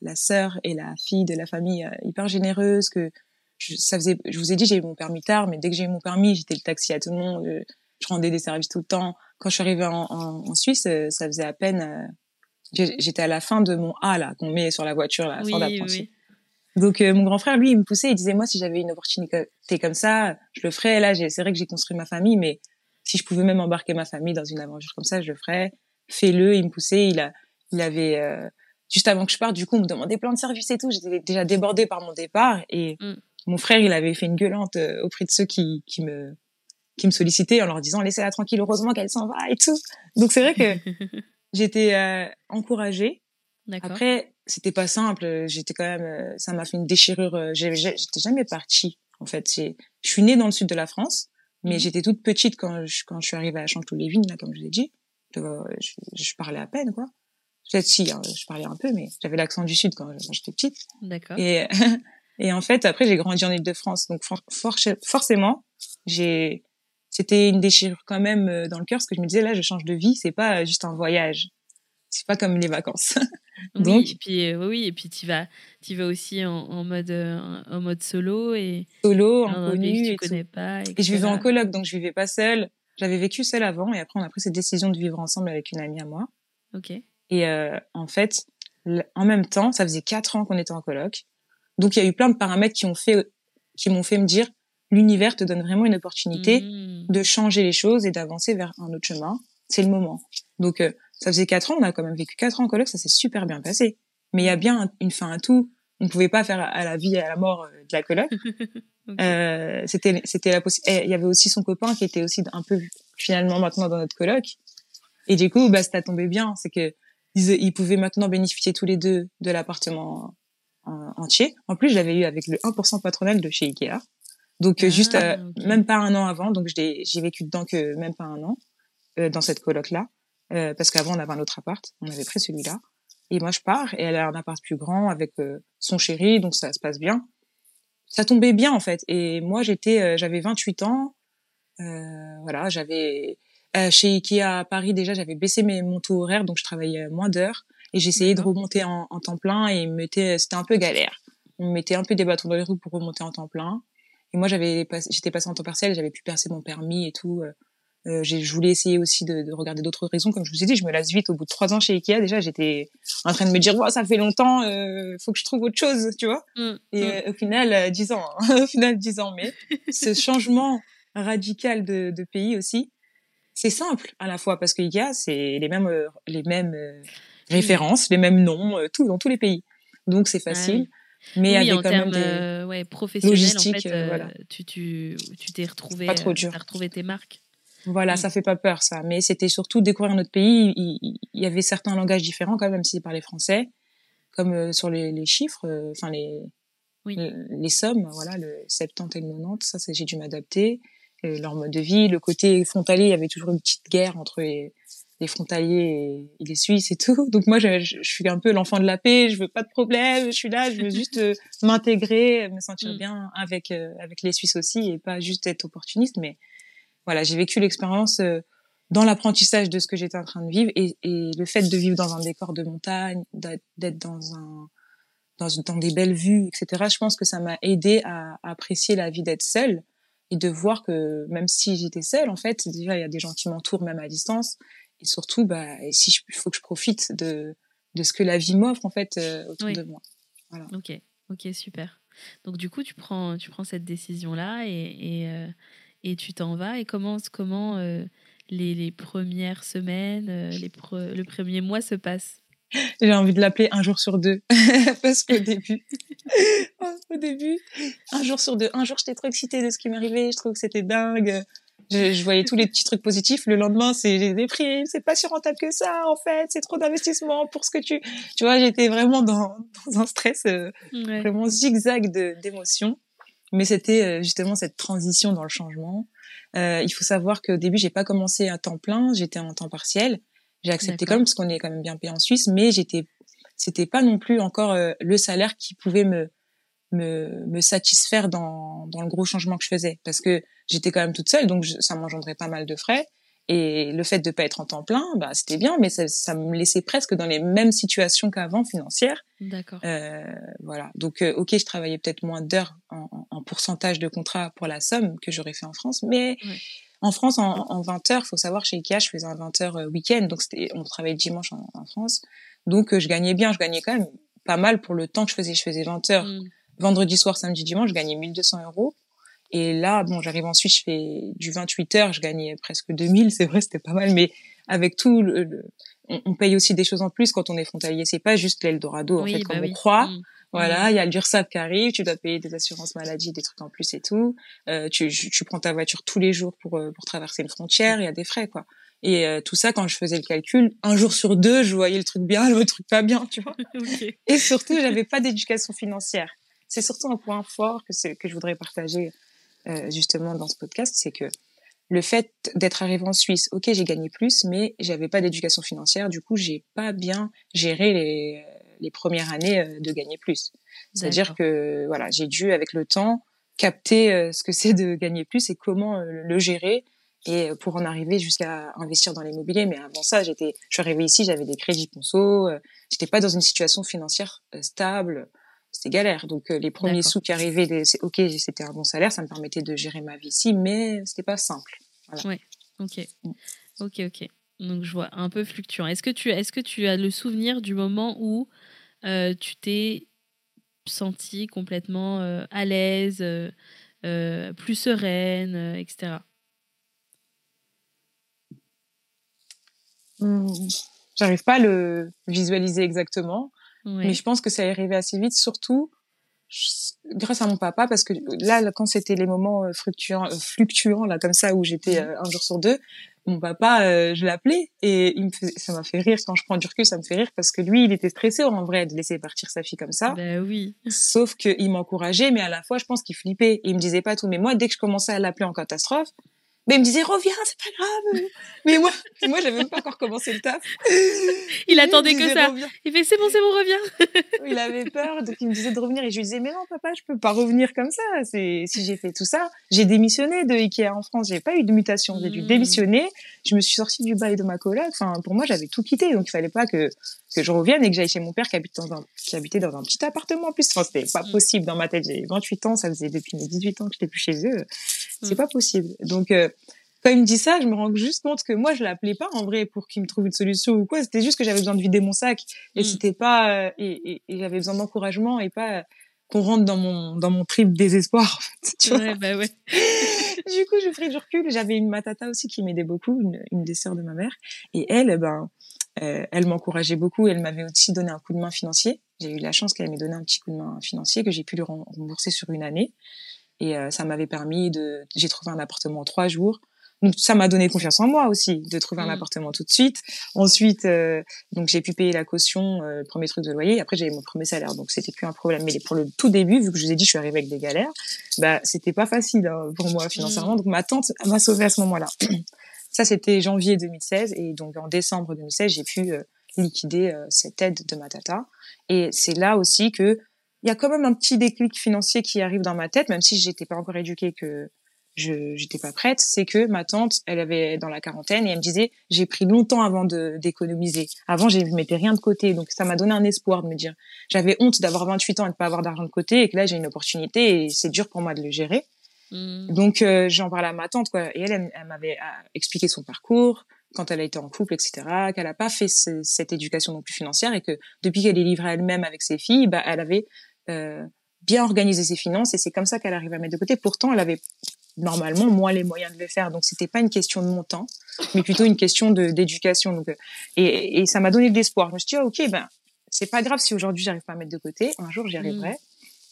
la sœur et la fille de la famille euh, hyper généreuse. Que je, ça faisait, je vous ai dit, j'ai eu mon permis tard, mais dès que j'ai eu mon permis, j'étais le taxi à tout le monde. Je, rendais des services tout le temps. Quand je suis arrivée en, en, en Suisse, ça faisait à peine. j'étais à la fin de mon A là qu'on met sur la voiture, la fin d'apprenti. Donc euh, mon grand frère, lui, il me poussait, il disait moi si j'avais une opportunité comme ça, je le ferais. Là, c'est vrai que j'ai construit ma famille, mais si je pouvais même embarquer ma famille dans une aventure comme ça, je le ferais. Fais-le. Il me poussait. Il a, il avait euh, juste avant que je parte, du coup, on me demandait plein de services et tout. J'étais déjà débordée par mon départ et mm. mon frère, il avait fait une gueulante euh, auprès de ceux qui, qui me qui me sollicitaient en leur disant laissez-la tranquille, heureusement qu'elle s'en va et tout. Donc c'est vrai que <laughs> j'étais encouragée. Après, c'était pas simple. J'étais quand même, euh, ça m'a fait une déchirure. Euh, j'étais jamais partie. En fait, je suis née dans le sud de la France, mais mhm. j'étais toute petite quand je, quand je suis arrivée à Chanteloup-les-Vignes, là, comme je l'ai dit. Je, je, parlais à peine, quoi. Peut-être si, hein, je parlais un peu, mais j'avais l'accent du sud quand, j'étais petite. D'accord. Et, <laughs> et en fait, après, j'ai grandi en Île-de-France, donc forcément, j'ai, c'était une déchirure quand même euh, dans le cœur, parce que je me disais là, je change de vie, c'est pas juste un voyage c'est pas comme les vacances. <laughs> Donc, et puis euh, oui, et puis tu vas, tu vas aussi en, mode, euh, en mode solo et solo, inconnu, tu connais pas. Et je vivais en coloc, donc je vivais pas seule. J'avais vécu seule avant, et après on a pris cette décision de vivre ensemble avec une amie à moi. Ok. Et euh, en fait, en même temps, ça faisait quatre ans qu'on était en coloc, donc il y a eu plein de paramètres qui ont fait, qui m'ont fait me dire, l'univers te donne vraiment une opportunité mmh. de changer les choses et d'avancer vers un autre chemin. C'est le moment. Donc ça faisait quatre ans, on a quand même vécu quatre ans en coloc, ça s'est super bien passé. Mais il y a bien une fin à tout. On pouvait pas faire à la vie et à la mort euh, de la coloc. <laughs> euh, c'était, c'était la possibilité. Il y avait aussi son copain qui était aussi un peu finalement maintenant dans notre coloc. Et du coup, bah, ça tombé bien. C'est que ils, pouvaient maintenant bénéficier tous les deux de l'appartement entier. En plus, j'avais eu avec le 1% patronal de chez Ikea. Donc, euh, juste, euh, ah, même pas un an avant. Donc, j'ai vécu dedans que même pas un an, dans cette coloc-là. Euh, parce qu'avant on avait un autre appart, on avait pris celui-là. Et moi je pars et elle a un appart plus grand avec euh, son chéri, donc ça se passe bien. Ça tombait bien en fait. Et moi j'étais, euh, j'avais 28 ans, voilà, j'avais chez Ikea à Paris déjà j'avais baissé mes mon taux horaire, donc je travaillais moins d'heures et j'essayais de remonter en, en, temps plein et mettait, c'était un peu galère. On me mettait un peu des bâtons dans les roues pour remonter en temps plein. Et moi j'avais, j'étais passée en temps partiel, j'avais pu percer mon permis et tout. Euh, je voulais essayer aussi de, de regarder d'autres raisons. Comme je vous ai dit, je me lasse vite. Au bout de trois ans chez Ikea, déjà, j'étais en train de me dire, ouais, ça fait longtemps, euh, faut que je trouve autre chose, tu vois. Mm, et mm. Euh, au final, euh, dix ans. Hein. <laughs> au final, dix ans. Mais ce <laughs> changement radical de, de pays aussi, c'est simple à la fois parce que Ikea, c'est les mêmes, les mêmes références, les mêmes noms, tout dans tous les pays. Donc c'est facile. Mais oui, avec en quand termes, même des ouais, professionnels, en fait, voilà. tu tu tu t'es retrouvé, pas trop dur. as retrouvé tes marques. Voilà, mm. ça fait pas peur ça, mais c'était surtout découvrir notre pays. Il, y avait certains langages différents quand même, si parlaient français, comme euh, sur les, les chiffres, euh, enfin les, les, sommes, voilà, le 70 et le 90, ça j'ai dû m'adapter. leur mode de vie, le côté frontalier, il y avait toujours une petite guerre entre les, les frontaliers et, les Suisses et tout. Donc moi, je, je, suis un peu l'enfant de la paix. Je veux pas de problème. Je suis là. Je veux <laughs> juste euh, m'intégrer, me sentir mm. bien avec euh, avec les Suisses aussi et pas juste être opportuniste. Mais voilà, j'ai vécu l'expérience euh, dans l'apprentissage de ce que j'étais en train de vivre et, et, le fait de vivre dans un décor de montagne, d'être dans un dans, une, dans des belles vues, etc. Je pense que ça m'a aidé à, à apprécier la vie d'être seule et de voir que même si j'étais seule, en fait, déjà il y a des gens qui m'entourent même à distance et surtout, bah, si il faut que je profite de, de ce que la vie m'offre en fait euh, autour de moi. Voilà. Ok, ok, super. Donc du coup, tu prends, tu prends cette décision là et et, euh, et tu t'en vas et comment comment euh, les, les, premières semaines, les le premier mois se passent? J'ai envie de l'appeler un jour sur deux. <laughs> Parce qu'au début <laughs> au début un jour sur deux un jour j'étais trop excitée de ce qui m'arrivait je trouvais que c'était dingue. Je, je, voyais tous les petits trucs positifs. Le lendemain, c'est j'ai des prix, c'est pas si rentable que ça, en fait, c'est trop d'investissement pour ce que tu, tu vois, j'étais vraiment dans, dans un stress euh, vraiment zigzag d'émotions. Mais c'était euh, justement cette transition dans le changement. Euh, il faut savoir qu'au début, j'ai pas commencé à temps plein, j'étais en temps partiel. J'ai accepté quand même parce qu'on est quand même bien payé en Suisse, mais j'étais, c'était pas non plus encore euh, le salaire qui pouvait me me, me satisfaire dans, dans le gros changement que je faisais parce que j'étais quand même toute seule donc ça m'engendrait pas mal de frais et le fait de pas être en temps plein bah c'était bien mais ça, ça me laissait presque dans les mêmes situations qu'avant financières d'accord euh, voilà donc euh, ok je travaillais peut-être moins d'heures en, en, pourcentage de contrat pour la somme que j'aurais fait en France mais En France, en, en 20 heures, faut savoir, chez Ikea, je faisais un 20 heures euh, week-end, donc on travaillait dimanche en, en France. Donc, euh, je gagnais bien, je gagnais quand même pas mal pour le temps que je faisais. Je faisais 20 heures mm vendredi soir, samedi, dimanche, je gagnais 1200 euros. Et là, bon, j'arrive ensuite, je fais du 28 heures, je gagnais presque 2000, c'est vrai, c'était pas mal, mais avec tout, le, on, paye aussi des choses en plus quand on est frontalier. C'est pas juste l'Eldorado, en fait, comme bah on croit. Mmh. Voilà, mmh. il y a l'URSSAF qui arrive, tu dois payer des assurances maladie, des trucs en plus et tout. Euh, tu, tu prends ta voiture tous les jours pour, euh, pour traverser une frontière, il y a des frais, quoi. Et euh, tout ça, quand je faisais le calcul, un jour sur deux, je voyais le truc bien, <laughs> le truc pas bien, tu vois. <laughs> Et surtout, j'avais pas d'éducation financière c'est surtout un point fort que, que je voudrais partager euh, justement dans ce podcast, c'est que le fait d'être arrivé en Suisse, ok, j'ai gagné plus, mais j'avais pas d'éducation financière, du coup, j'ai pas bien géré les, les premières années euh, de gagner plus. C'est-à-dire que voilà, j'ai dû avec le temps capter euh, ce que <laughs> c'est de gagner plus et comment le gérer et pour en arriver jusqu'à investir dans l'immobilier. Mais avant ça, j'étais, je suis arrivée ici, j'avais des crédits conso, j'étais pas dans une situation financière stable c'était galère. Donc euh, les premiers sous qui arrivaient, c'est ok, c'était un bon salaire, ça me permettait de gérer ma vie ici, mais c'était pas simple. Voilà. Ouais, ok, mm. ok, ok. Donc je vois un peu fluctuant. Est-ce que tu, est-ce que tu as le souvenir du moment où euh, tu t'es sentie complètement euh, à l'aise, plus sereine, etc. Mmh. J'arrive pas à le visualiser exactement. Mais je pense que ça est arrivé assez vite, surtout grâce à mon papa, parce que là, quand c'était les moments euh, fluctuants, euh, fluctuants là comme ça, où j'étais euh, un jour sur deux, mon papa, je l'appelais et il me faisait, ça m'a fait rire quand je prends du recul, ça me fait rire parce que lui, il était stressé en vrai de laisser partir sa fille comme ça. Ben oui. Sauf qu'il m'encourageait, mais à la fois, je pense qu'il flippait. Il me disait pas tout. Mais moi, dès que je commençais à l'appeler en catastrophe, mais il me disait reviens, c'est pas grave. Mais moi, <laughs> moi, j'avais même pas encore commencé le taf. Il attendait que ça. Il fait c'est bon, c'est bon, reviens. il avait peur, donc il me disait de revenir et je lui disais mais non papa, je peux pas revenir comme ça. C'est si j'ai fait tout ça, j'ai démissionné de Ikea en France, j'ai pas eu de mutation, j'ai dû hmm. démissionner. Je me suis sortie du bail de ma coloc. Enfin, pour moi, j'avais tout quitté, donc il fallait pas que que je revienne et que j'aille chez mon père qui habite dans un qui habitait dans un petit appartement en plus. Enfin, c'était pas hmm. possible dans ma tête. J'ai 28 ans, ça faisait depuis mes 18 ans que j'étais plus chez eux. C'est hmm. pas possible. Donc euh, quand il me dit ça, je me rends juste compte que moi, je l'appelais pas en vrai pour qu'il me trouve une solution ou quoi. C'était juste que j'avais besoin de vider mon sac et mm. c'était pas euh, et, et, j'avais besoin d'encouragement et pas qu'on rentre dans mon dans mon trip désespoir. <laughs> En fait, tu ouais, bah ouais. <laughs> du coup, j'ai pris du recul. J'avais une matata aussi qui m'aidait beaucoup, une, une des sœurs de ma mère, et elle, ben, euh, elle m'encourageait beaucoup. Elle m'avait aussi donné un coup de main financier. J'ai eu la chance qu'elle m'ait donné un petit coup de main financier que j'ai pu lui rembourser sur une année. Et euh, ça m'avait permis de. J'ai trouvé un appartement en trois jours donc ça m'a donné confiance en moi aussi de trouver un mm. appartement tout de suite. Ensuite, euh, donc j'ai pu payer la caution, euh, le premier truc de loyer. Après j'avais mon premier salaire, donc c'était plus un problème. Mais pour le tout début, vu que je vous ai dit je suis arrivée avec des galères, bah c'était pas facile hein, pour moi financièrement. Mm. Donc ma tante m'a sauvée à ce moment-là. <clears throat> Ça, c'était janvier 2016. Et donc, en décembre 2016, j'ai pu liquider cette aide de ma tata. Et c'est là aussi que il y a quand même un petit déclic financier qui arrive dans ma tête, même si j'étais pas encore éduquée que je j'étais pas prête, c'est que ma tante, elle avait dans la quarantaine et elle me disait j'ai pris longtemps avant de d'économiser. Avant, je mettais rien de côté, donc ça m'a donné un espoir de me dire j'avais honte d'avoir 28 ans et de pas avoir d'argent de côté et que là j'ai une opportunité et c'est dur pour moi de le gérer. Mmh. Donc euh, j'en parlais à ma tante quoi et elle elle, m'avait euh, expliqué son parcours quand elle a été en couple etc qu'elle a pas fait cette éducation non plus financière et que depuis qu'elle est livrée elle-même avec ses filles bah elle avait bien organisé ses finances et c'est comme ça qu'elle arrive à mettre de côté. Pourtant, elle avait normalement moins les moyens de le faire. Donc c'était pas une question de montant, mais plutôt une question d'éducation. Donc euh, et, et ça m'a donné de l'espoir. Je me suis dit ah, ok ben c'est pas grave si aujourd'hui j'arrive pas à mettre de côté. Un jour j'y arriverai. Mm.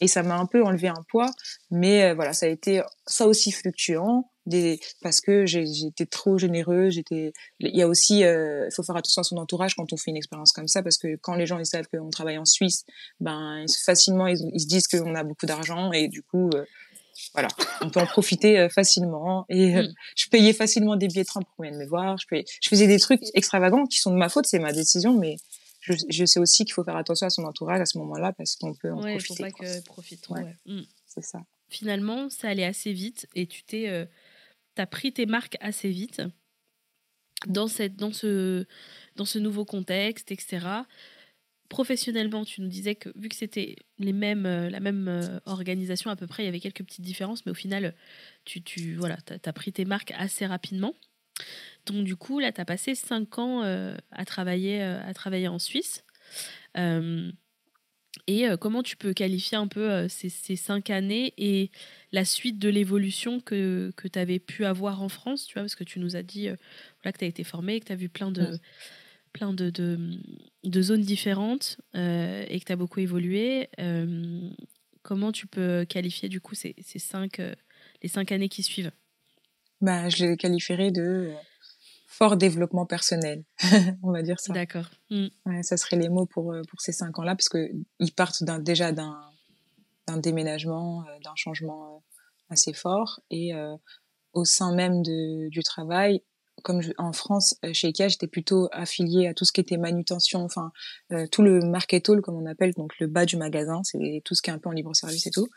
Et ça m'a un peu enlevé un poids, mais euh, voilà ça a été ça aussi fluctuant. Des, parce que j'étais trop généreux, j'étais. Il y a aussi, euh, il faut faire attention à son entourage quand on fait une expérience comme ça, parce que quand les gens ils savent qu'on travaille en Suisse, ben facilement ils, ils se disent qu'on a beaucoup d'argent et du coup voilà, on peut en profiter euh, facilement. Et euh, mm. je payais facilement des billets de train pour venir me voir. Je, je faisais des trucs extravagants qui sont de ma faute, c'est ma décision, mais je, je sais aussi qu'il faut faire attention à son entourage à ce moment-là parce qu'on peut en profiter. Pas que. Mm. C'est ça. Finalement, ça allait assez vite et tu t'es, euh, as pris tes marques assez vite dans cette, dans ce, dans ce nouveau contexte, etc professionnellement, tu nous disais que vu que c'était les mêmes, euh, la même euh, organisation à peu près, il y avait quelques petites différences, mais au final, tu, tu voilà, as, pris tes marques assez rapidement. Donc du coup, là, tu as passé cinq ans euh, à, travailler, à travailler en Suisse. Et comment tu peux qualifier un peu ces, ces, cinq années et la suite de l'évolution que, que tu avais pu avoir en France, tu vois, parce que tu nous as dit voilà, que tu as été formé, que tu as vu plein de plein de, de, zones différentes euh, et que tu as beaucoup évolué. Euh, comment tu peux qualifier du coup ces, ces cinq, euh, les cinq années qui suivent? Bah, Je les qualifierais de fort développement personnel, <laughs> on va dire ça. D'accord. Mm. Ouais, ça serait les mots pour, pour ces cinq ans-là, parce qu'ils partent déjà d'un déménagement, d'un changement assez fort. Et au sein même de, du travail, comme en France, euh, chez Ikea, j'étais plutôt affiliée à tout ce qui était manutention, enfin euh, tout le market hall comme on appelle, donc le bas du magasin, c'est tout ce qui est un peu en libre service et tout.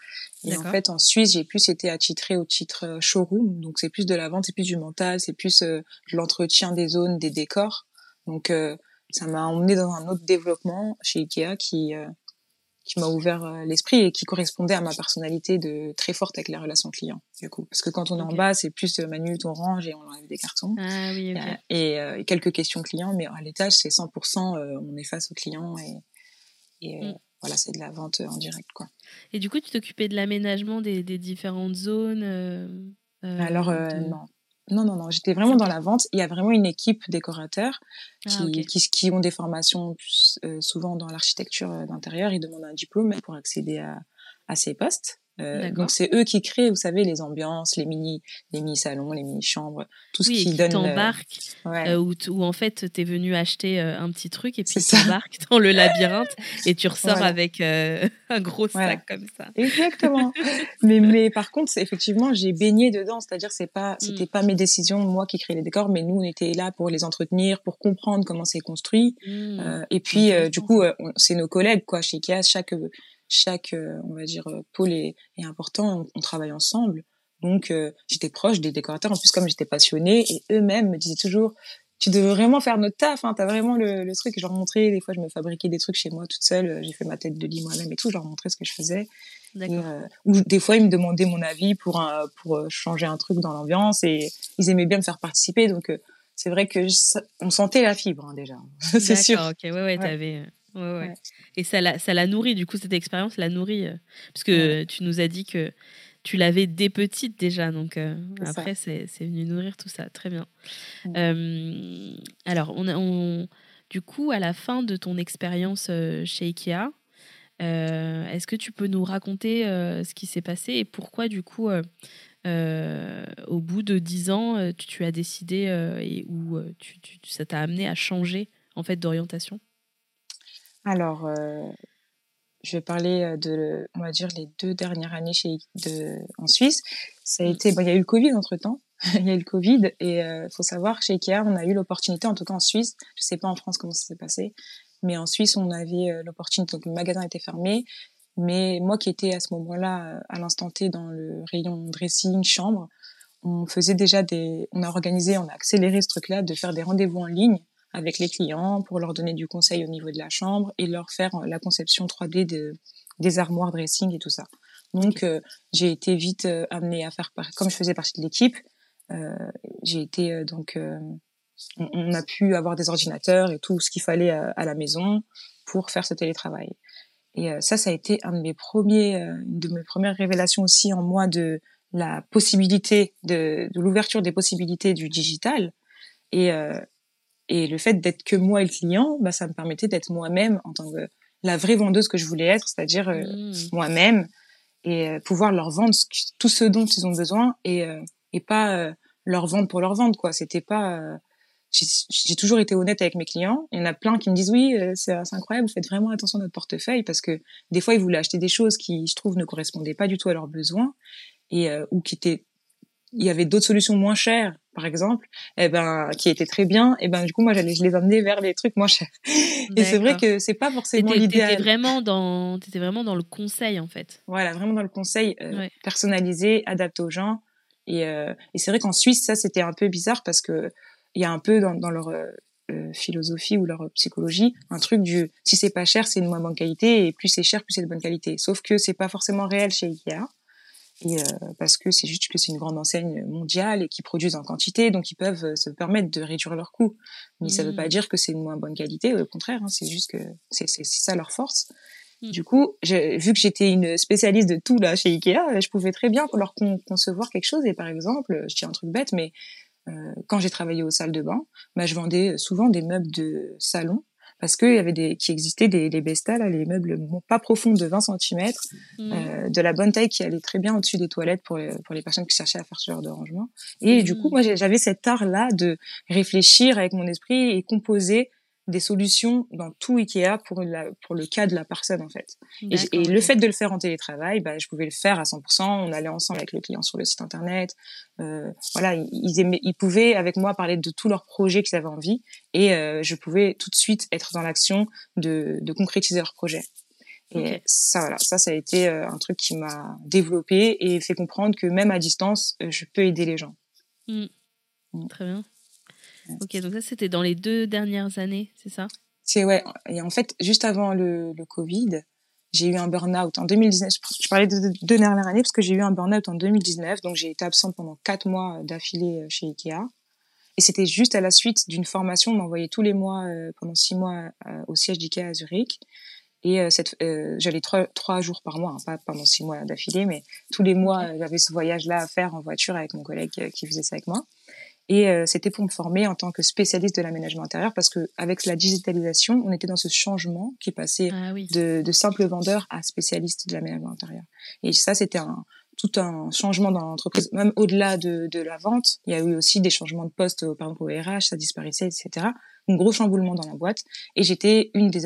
Et en fait, en Suisse, j'ai plus été attitrée au titre euh, showroom, donc c'est plus de la vente, c'est plus du mental, c'est plus de l'entretien des zones, des décors. Donc ça m'a emmené dans un autre développement chez Ikea qui qui m'a ouvert euh, l'esprit et qui correspondait à ma personnalité de très forte avec les relations clients du coup. Parce que quand on est en bas c'est plus euh, Manu on range et on enlève des cartons. Ah, oui, et, euh, et, quelques questions clients mais à l'étage c'est 100% on est face aux clients et, et mm. voilà c'est de la vente en direct quoi. Et du coup tu t'occupais de l'aménagement des, des, différentes zones alors non non, non, non, j'étais vraiment dans la vente. Il y a vraiment une équipe décorateurs ah, qui, qui, qui, ont des formations euh, souvent dans l'architecture euh, d'intérieur. Ils demandent un diplôme pour accéder à, à ces postes. Euh, donc c'est eux qui créent, vous savez, les ambiances, les mini, les mini salons, les mini chambres, tout ce qui, donne. t'embarque, euh, où, en fait t'es venu acheter euh, un petit truc et puis t'embarques dans le labyrinthe <laughs> et tu ressors avec <laughs> un gros sac comme ça. Exactement. mais <laughs> mais par contre, effectivement, j'ai baigné dedans, c'est-à-dire c'est pas, mm. c'était pas mes décisions moi qui créais les décors, mais nous on était là pour les entretenir, pour comprendre comment c'est construit. Mm. et puis du coup, c'est nos collègues quoi chez Ikea, chaque chaque, euh, on va dire, euh, pôle est, important, on, travaille ensemble. Donc, euh, j'étais proche des décorateurs. En plus, comme j'étais passionnée, et eux-mêmes me disaient toujours, tu devrais vraiment faire notre taf, hein, t'as vraiment le, le truc. Je leur montrais, des fois, je me fabriquais des trucs chez moi toute seule. J'ai fait ma tête de lit moi-même et tout. Je leur montrais ce que je faisais. ou des fois, ils me demandaient mon avis pour un, pour changer un truc dans l'ambiance et ils aimaient bien me faire participer. Donc, c'est vrai que on sentait la fibre hein, déjà. <laughs> c'est sûr. Ok, ouais, ouais, t'avais. Ouais, ouais. Et ça l'a, ça l'a nourri, du coup, cette expérience l'a nourri. Euh, parce que tu nous as dit que tu l'avais dès petite déjà. Donc euh, après, c'est, venu nourrir tout ça. Très bien. Euh, alors, on, on, du coup, à la fin de ton expérience chez Ikea, est-ce que tu peux nous raconter ce qui s'est passé et pourquoi, du coup, au bout de dix ans, tu, as décidé et où tu, ça t'a amené à changer en fait d'orientation? Alors, euh, je vais parler euh, de, on va dire, les deux dernières années chez, de, en Suisse. Ça a été, bon, il y a eu le Covid entre temps. <laughs> il y a eu le Covid et il faut savoir chez Ikea, on a eu l'opportunité, en tout cas en Suisse, je sais pas en France comment ça s'est passé, mais en Suisse, on avait l'opportunité, donc le magasin était fermé, mais moi qui étais à ce moment-là, à l'instant T, dans le rayon dressing, chambre, on faisait déjà des, on a organisé, on a accéléré ce truc-là de faire des rendez-vous en ligne avec les clients pour leur donner du conseil au niveau de la chambre et leur faire la conception 3D de, des armoires dressing et tout ça. Donc euh, j'ai été vite euh, amenée à faire comme je faisais partie de l'équipe, euh, j'ai été euh, donc on, on, a pu avoir des ordinateurs et tout ce qu'il fallait à, à, la maison pour faire ce télétravail. Et ça, ça a été un de mes premiers, une de mes premières révélations aussi en moi de la possibilité de, de l'ouverture des possibilités du digital. Et, et le fait d'être que moi et le client, bah, ça me permettait d'être moi-même en tant que la vraie vendeuse que je voulais être, c'est-à-dire euh, mmh. moi-même et euh, pouvoir leur vendre tout ce dont ils ont besoin et euh, et pas leur vendre pour leur vendre quoi. C'était pas j'ai toujours été honnête avec mes clients. Il y en a plein qui me disent oui, c'est incroyable, vous faites vraiment attention à notre portefeuille parce que des fois ils voulaient acheter des choses qui, je trouve, ne correspondaient pas du tout à leurs besoins et ou qui étaient il y avait d'autres solutions moins chères, par exemple, eh ben, qui étaient très bien. Et eh ben, du coup, moi, j'allais, je les amener vers les trucs moins chers. Et c'est vrai que c'est pas forcément l'idéal. T'étais vraiment dans, t'étais vraiment dans le conseil, en fait. Voilà, vraiment dans le conseil euh, personnalisé, adapté aux gens. Et, euh, et c'est vrai qu'en Suisse, ça, c'était un peu bizarre parce que il y a un peu dans, dans leur euh, euh philosophie ou leur psychologie un truc du si c'est pas cher, c'est de moins bonne qualité et plus c'est cher, plus c'est de bonne qualité. Sauf que c'est pas forcément réel chez Ikea et euh, parce que c'est juste que c'est une grande enseigne mondiale et qui produisent en quantité, donc ils peuvent euh, se permettre de réduire leurs coûts. Mais ça veut pas mmh. dire que c'est une moins bonne qualité, au contraire, hein, c'est juste que c'est ça leur force. Mmh. Du coup, vu que j'étais une spécialiste de tout là chez Ikea, je pouvais très bien leur concevoir quelque chose. Et par exemple, je tiens un truc bête, mais euh, quand j'ai travaillé aux salles de bain, bah, je vendais souvent des meubles de salon parce qu'il y avait des qui existaient des là, les meubles pas profonds de 20 cm, mmh. euh, de la bonne taille qui allait très bien au-dessus des toilettes pour les, pour les personnes qui cherchaient à faire ce genre de rangement. Et du coup, mmh. moi j'avais cet art là de réfléchir avec mon esprit et composer des solutions dans tout Ikea pour, la, pour le cas de la personne en fait. Et, le fait de le faire en télétravail, bah, je pouvais le faire à 100%. On allait ensemble avec le client sur le site internet. Euh, voilà, ils, aimaient, ils pouvaient avec moi parler de tous leurs projets qu'ils avaient envie et euh, je pouvais tout de suite être dans l'action de, de concrétiser leurs projets. Et ça, voilà, ça, ça a été euh, un truc qui m'a développé et fait comprendre que même à distance, je peux aider les gens. Mmh. Mmh. Très bien. Ok, donc ça c'était dans les deux dernières années, c'est ça? C'est ouais. Et en fait, juste avant le, le Covid, j'ai eu un burn-out en 2019. Je parlais de deux dernières années parce que j'ai eu un burn-out en 2019, donc j'ai été absente pendant quatre mois d'affilée euh, chez Ikea. Et c'était juste à la suite d'une formation, on m'envoyait tous les mois, euh, pendant six mois, euh, au siège d'Ikea à Zurich. Et cette, j'allais trois, trois jours par mois, hein, pas pendant six mois d'affilée, mais tous les mois, j'avais ce voyage-là à faire en voiture avec mon collègue qui faisait ça avec moi. Et euh, c'était pour me former en tant que spécialiste de l'aménagement intérieur parce que avec la digitalisation, on était dans ce changement qui passait ah de, de simple vendeur à spécialiste de l'aménagement intérieur. Et ça, c'était un tout un changement dans l'entreprise, même au-delà de, de, la vente. Il y a eu aussi des changements de poste, par exemple au RH, ça disparaissait, etc. Un gros chamboulement dans la boîte. Et j'étais une des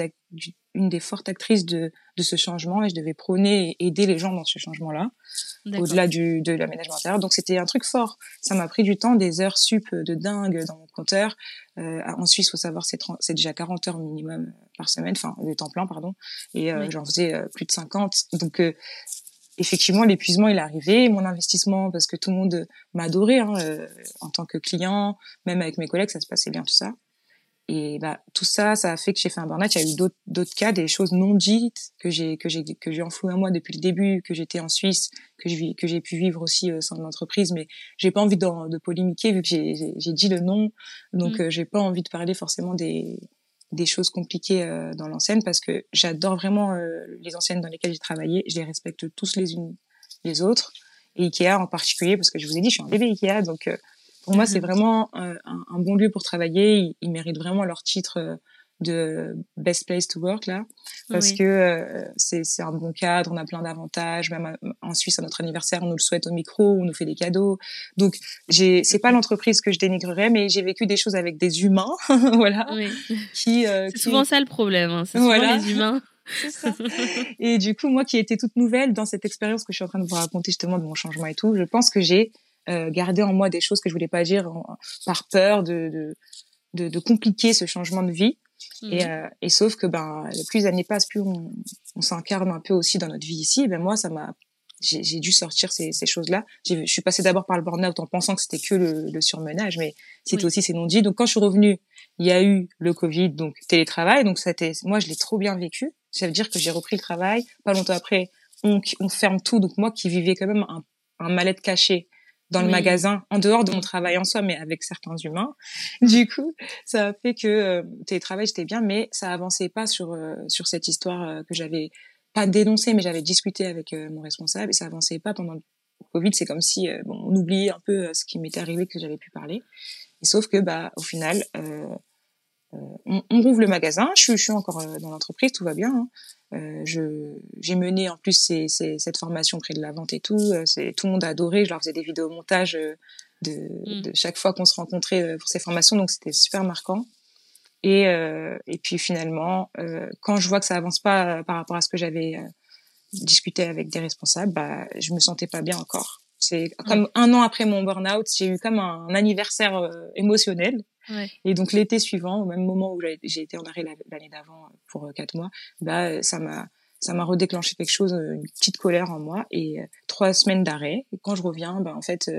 une des fortes actrices de, de ce changement et je devais prôner et aider les gens dans ce changement-là, au-delà du, de l'aménagement intérieur. Donc c'était un truc fort. Ça m'a pris du temps, des heures sup de dingue dans mon compteur. Euh, en Suisse, faut savoir, c'est, c'est déjà 40 heures minimum par semaine, enfin de temps plein, pardon. Et euh, j'en faisais euh, plus de 50. Donc euh, effectivement, l'épuisement il est arrivé. Mon investissement, parce que tout le monde m'a adoré hein, euh, en tant que client, même avec mes collègues, ça se passait bien tout ça. Et bah tout ça, ça a fait que j'ai fait un burn-out. Il y a eu d'autres d'autres cas, des choses non dites que j'ai que j'ai que j'ai enfouies en moi depuis le début, que j'étais en Suisse, que j'ai que j'ai pu vivre aussi euh, sans l'entreprise. Mais j'ai pas envie de, de polémiquer vu que j'ai j'ai dit le nom, donc mmh. euh, j'ai pas envie de parler forcément des des choses compliquées euh, dans l'enseigne parce que j'adore vraiment euh, les enseignes dans lesquelles j'ai travaillé. Je les respecte tous les unes les autres. Et Ikea en particulier parce que je vous ai dit, je suis un bébé Ikea, donc pour moi, c'est mhm. vraiment euh, un, un, bon lieu pour travailler. Ils, méritent vraiment leur titre euh, de best place to work là parce que euh, c'est c'est un bon cadre on a plein d'avantages même en Suisse à notre anniversaire on nous le souhaite au micro on nous fait des cadeaux donc j'ai c'est pas l'entreprise que je dénigrerais mais j'ai vécu des choses avec des humains <laughs> voilà oui. qui, c'est souvent ça le problème hein. c'est souvent les humains <laughs> ça. Et du coup, moi qui étais toute nouvelle dans cette expérience que je suis en train de vous raconter justement de mon changement et tout, je pense que j'ai euh, garder en moi des choses que je voulais pas dire par peur de, de, de, de, compliquer ce changement de vie. Et, mmh. euh, et, sauf que ben, plus les années passent, plus on, on s'incarne un peu aussi dans notre vie ici. Et ben moi, ça m'a j'ai dû sortir ces, ces choses-là. Je suis passée d'abord par le burn-out en pensant que c'était que le, le, surmenage, mais c'était aussi ces non-dits. Donc quand je suis revenue, il y a eu le Covid, donc télétravail. Donc c'était, moi je l'ai trop bien vécu. Ça veut dire que j'ai repris le travail. Pas longtemps après, on, on ferme tout. Donc moi qui vivais quand même un, un mal-être caché dans le magasin, en dehors de mon travail en soi, mais avec certains humains. <laughs> Du coup, ça a fait que euh, télétravail, j'étais bien, mais ça avançait pas sur euh, sur cette histoire euh, que j'avais pas dénoncé, mais j'avais discuté avec euh, mon responsable et ça avançait pas pendant le Covid. C'est comme si euh, bon, on oubliait un peu ce qui m'était arrivé que j'avais pu parler. Et sauf que bah au final, on, on, rouvre le magasin. Je, je suis encore dans l'entreprise, tout va bien. Hein. Je j'ai mené en plus ces, ces, cette formation près de la vente et tout. c'est tout le monde a adoré. Je leur faisais des vidéos montage de, mmh. de chaque fois qu'on se rencontrait pour ces formations, donc c'était super marquant. Et, euh, et puis finalement, euh, quand je vois que ça avance pas euh, par rapport à ce que j'avais discuté avec des responsables, bah, je me sentais pas bien encore. C'est comme un an après mon burn-out, j'ai eu comme un, anniversaire émotionnel. Ouais. Et donc l'été suivant, au même moment où j'ai été en arrêt l'année d'avant pour quatre mois, bah ça m'a ça m'a redéclenché quelque chose, une petite colère en moi et trois semaines d'arrêt. Et quand je reviens, bah en fait,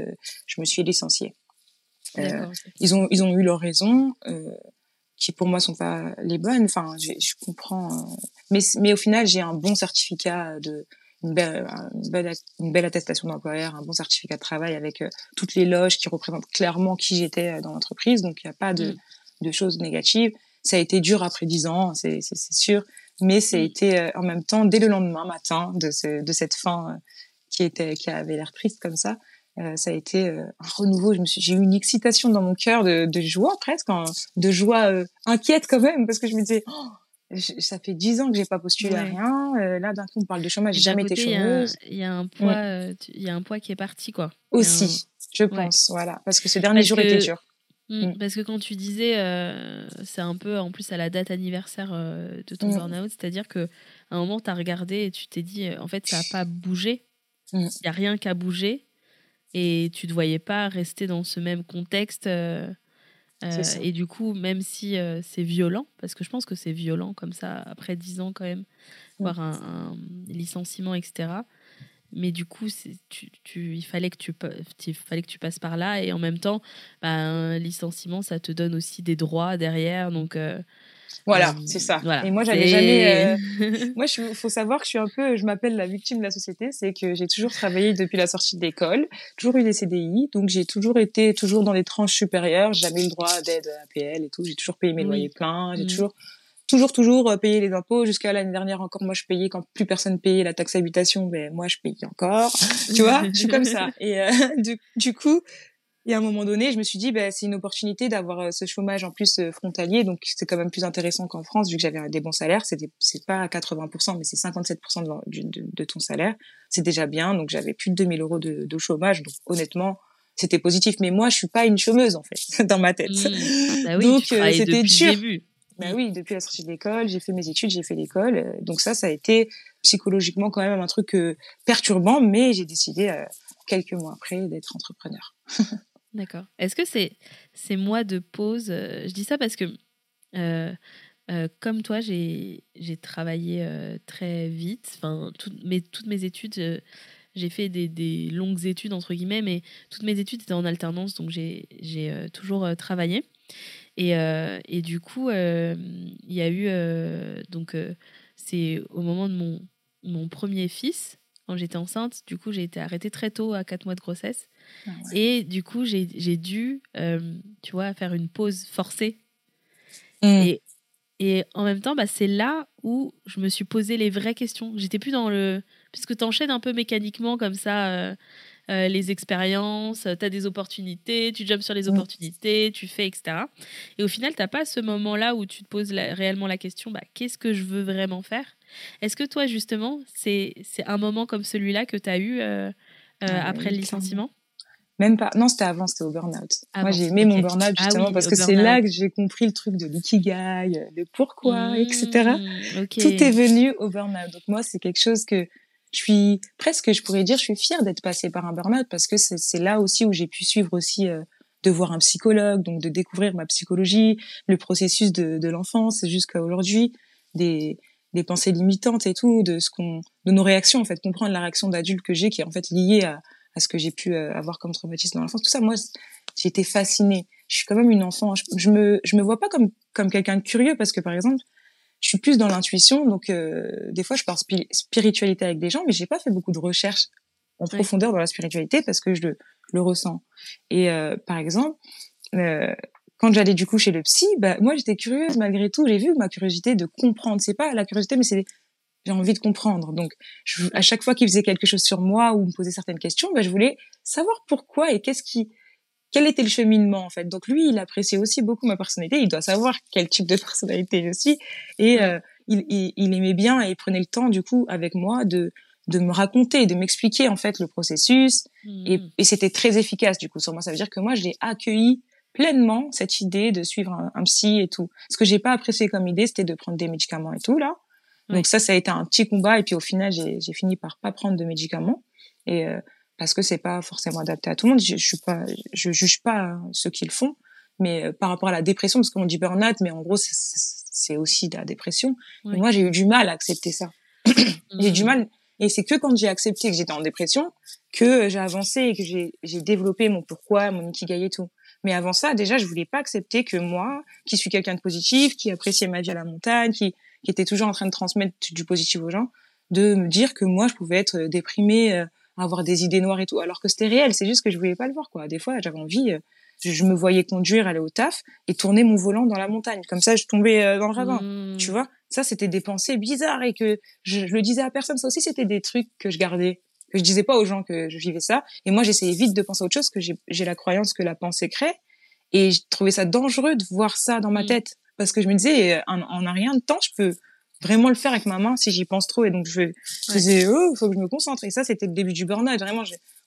je me suis licenciée. Euh, ils ont ils ont eu leur raison. Euh, qui pour moi sont pas les bonnes. Enfin, je, je comprends, euh, mais mais au final, j'ai un bon certificat de une belle, une belle, une belle attestation d'employeur, un bon certificat de travail avec euh, toutes les loges qui représentent clairement qui j'étais euh, dans l'entreprise. Donc, il n'y a pas de, mm. de choses négatives. Ça a été dur après dix ans, c'est sûr, mais ça a mm. été en même temps dès le lendemain matin de, ce, de cette fin qui était qui avait l'air triste comme ça. Euh, ça a été euh, un renouveau. Je me suis, j'ai eu une excitation dans mon cœur de, de joie presque, hein, de joie euh, inquiète quand même, parce que je me disais, oh, ça fait dix ans que j'ai pas postulé à rien. là, d'un coup, on parle de chômage. J'ai jamais été chômeuse. Il y, a un poids, il y a un poids qui est parti, quoi. Aussi, je pense, voilà, parce que ce dernier jour était dur. Mmh, mmh. Parce que quand tu disais, c'est un peu en plus à la date anniversaire de ton mmh. burn-out, c'est-à-dire que à un moment, tu as regardé et tu t'es dit, en fait, ça n'a pas bougé. Il n'y a rien qu'à bouger et tu ne te voyais pas rester dans ce même contexte. Euh, euh, et du coup, même si euh, c'est violent, parce que je pense que c'est violent comme ça, après dix ans quand même, voir un, licenciement, etc. Mais du coup, tu, tu, il, fallait que tu, il fallait que tu passes par là. Et en même temps, bah, un licenciement, ça te donne aussi des droits derrière. Donc, voilà, euh, c'est ça. Et moi, j'avais jamais. Euh... <laughs> moi, il faut savoir que je suis un peu, je m'appelle la victime de la société, c'est que j'ai toujours travaillé depuis la sortie de l'école, toujours eu des CDI, donc j'ai toujours été toujours dans les tranches supérieures, j'ai jamais eu le droit d'aide APL et tout, j'ai toujours payé mes loyers pleins, j'ai mmh. toujours toujours toujours euh, payé les impôts jusqu'à l'année dernière encore moi je payais quand plus personne payait la taxe habitation mais moi je payais encore <laughs> tu vois je suis comme ça et euh, du, du, coup et à un moment donné, je me suis dit, bah, c'est une opportunité d'avoir euh, ce chômage en plus euh, frontalier, donc c'est quand même plus intéressant qu'en France, vu que j'avais des bons salaires. C'est pas 80%, mais c'est 57% de, de, de, ton salaire. C'est déjà bien, donc j'avais plus de 2000 euros de, de chômage. Donc honnêtement, c'était positif. Mais moi, je suis pas une chômeuse en fait <laughs> dans ma tête. Mmh. Bah oui, donc euh, c'était dur. Ben oui, depuis la sortie de l'école, j'ai fait mes études, j'ai fait l'école. Donc ça, ça a été psychologiquement quand même un truc perturbant, mais j'ai décidé quelques mois après d'être entrepreneur. <laughs> D'accord. Est-ce que c'est ces mois de pause euh, Je dis ça parce que, euh, euh, comme toi, j'ai travaillé très vite. Enfin, toutes mes études, j'ai fait des, des, longues études, entre guillemets, mais toutes mes études étaient en alternance, donc j'ai toujours travaillé. Et, et, du coup, il y a eu. donc, c'est au moment de mon, mon premier fils, quand j'étais enceinte, du coup, j'ai été arrêtée très tôt, à 4 mois de grossesse. Ah Et du coup, j'ai dû, euh, tu vois, faire une pause forcée. Mm. Et, et en même temps, bah, c'est là où je me suis posé les vraies questions. J'étais plus dans le. Puisque tu enchaînes un peu mécaniquement comme ça. Euh, euh, les expériences, tu as des opportunités, tu jumps sur les mm. opportunités, tu fais, etc. Et au final, tu n'as pas ce moment-là où tu te poses réellement la question, bah, qu'est-ce que je veux vraiment faire? Est-ce que toi, justement, c'est un moment comme celui-là que tu as eu ah après le licenciement? Même pas. Non, c'était avant, c'était au burn-out. Moi, j'ai aimé mon burn-out ah justement parce que c'est là que j'ai compris le truc de l'ikigai, le pourquoi, etc. Mmh, Tout est venu au burn-out. Donc moi, c'est quelque chose que je suis presque, je pourrais dire, je suis fière d'être passée par un burn-out parce que c'est là aussi où j'ai pu suivre aussi euh, de voir un psychologue, donc de découvrir ma psychologie, le processus de, de l'enfance jusqu'à aujourd'hui, des, des pensées limitantes et tout, de ce qu'on, de nos réactions en fait, comprendre la réaction d'adulte que j'ai qui est en fait liée à, à ce que j'ai pu euh, avoir comme traumatisme dans l'enfance. Tout ça, moi, j'ai été fascinée. Je suis quand même une enfant. Je, je me, je me vois pas comme comme quelqu'un de curieux parce que par exemple, je suis plus dans l'intuition, donc euh, des fois je parle spiritualité avec des gens, mais j'ai pas fait beaucoup de recherches en profondeur dans la spiritualité parce que je le, le ressens. Et euh, par exemple, euh, quand j'allais du coup chez le psy, bah, moi j'étais curieuse malgré tout. J'ai vu ma curiosité de comprendre. C'est pas la curiosité, mais c'est j'ai envie de comprendre. Donc je, à chaque fois qu'il faisait quelque chose sur moi ou me posait certaines questions, bah, je voulais savoir pourquoi et qu'est-ce qui quel était le cheminement en fait. Donc lui, il appréciait aussi beaucoup ma personnalité. Il doit savoir quel type de <laughs> personnalité je suis et euh, il, il, il, aimait bien et il prenait le temps du coup avec moi de de me raconter, de m'expliquer en fait le processus et, hmm. et c'était très efficace du coup sur moi. Ça veut dire que moi je l'ai accueilli pleinement cette idée de suivre un, un, psy et tout. Ce que j'ai pas apprécié comme idée, c'était de prendre des médicaments et tout là. Donc ça, ça a été un petit combat et puis au final, j'ai fini par pas prendre de médicaments et euh, parce que c'est pas forcément adapté à tout le monde. Je, je suis pas, je juge pas ceux qui le font, mais euh, par rapport à la dépression, parce qu'on dit burn-out, mais en gros c'est aussi de la dépression. moi j'ai eu du mal à accepter ça. <coughs> j'ai du mmh. mal, et c'est que quand j'ai accepté que j'étais en dépression que j'ai avancé et que j'ai développé mon pourquoi, mon ikigai et tout. Mais avant ça, déjà, je voulais pas accepter que moi, qui suis quelqu'un de positif, qui appréciait ma vie à la montagne, qui, qui était toujours en train de transmettre du positif aux gens, de me dire que moi, je pouvais être déprimée, euh, avoir des idées noires et tout, alors que c'était réel. C'est juste que je voulais pas le voir, quoi. Des fois, j'avais envie, euh, je, me voyais conduire, aller au taf et tourner mon volant dans la montagne. Comme ça, je tombais euh, dans le ravin. Mmh. Tu vois, ça, c'était des pensées bizarres et que je, je, le disais à personne. Ça aussi, c'était des trucs que je gardais, que je disais pas aux gens que je vivais ça. Et moi, j'essayais vite de penser à autre chose, que j'ai la croyance que la pensée crée. Et je trouvais ça dangereux de voir ça dans ma mmh. tête parce que je me disais, en, en un rien de temps, je peux vraiment le faire avec ma main si j'y pense trop. Et donc je, faisais oh faut que je me concentre. Et ça c'était le début du burn-out. Vraiment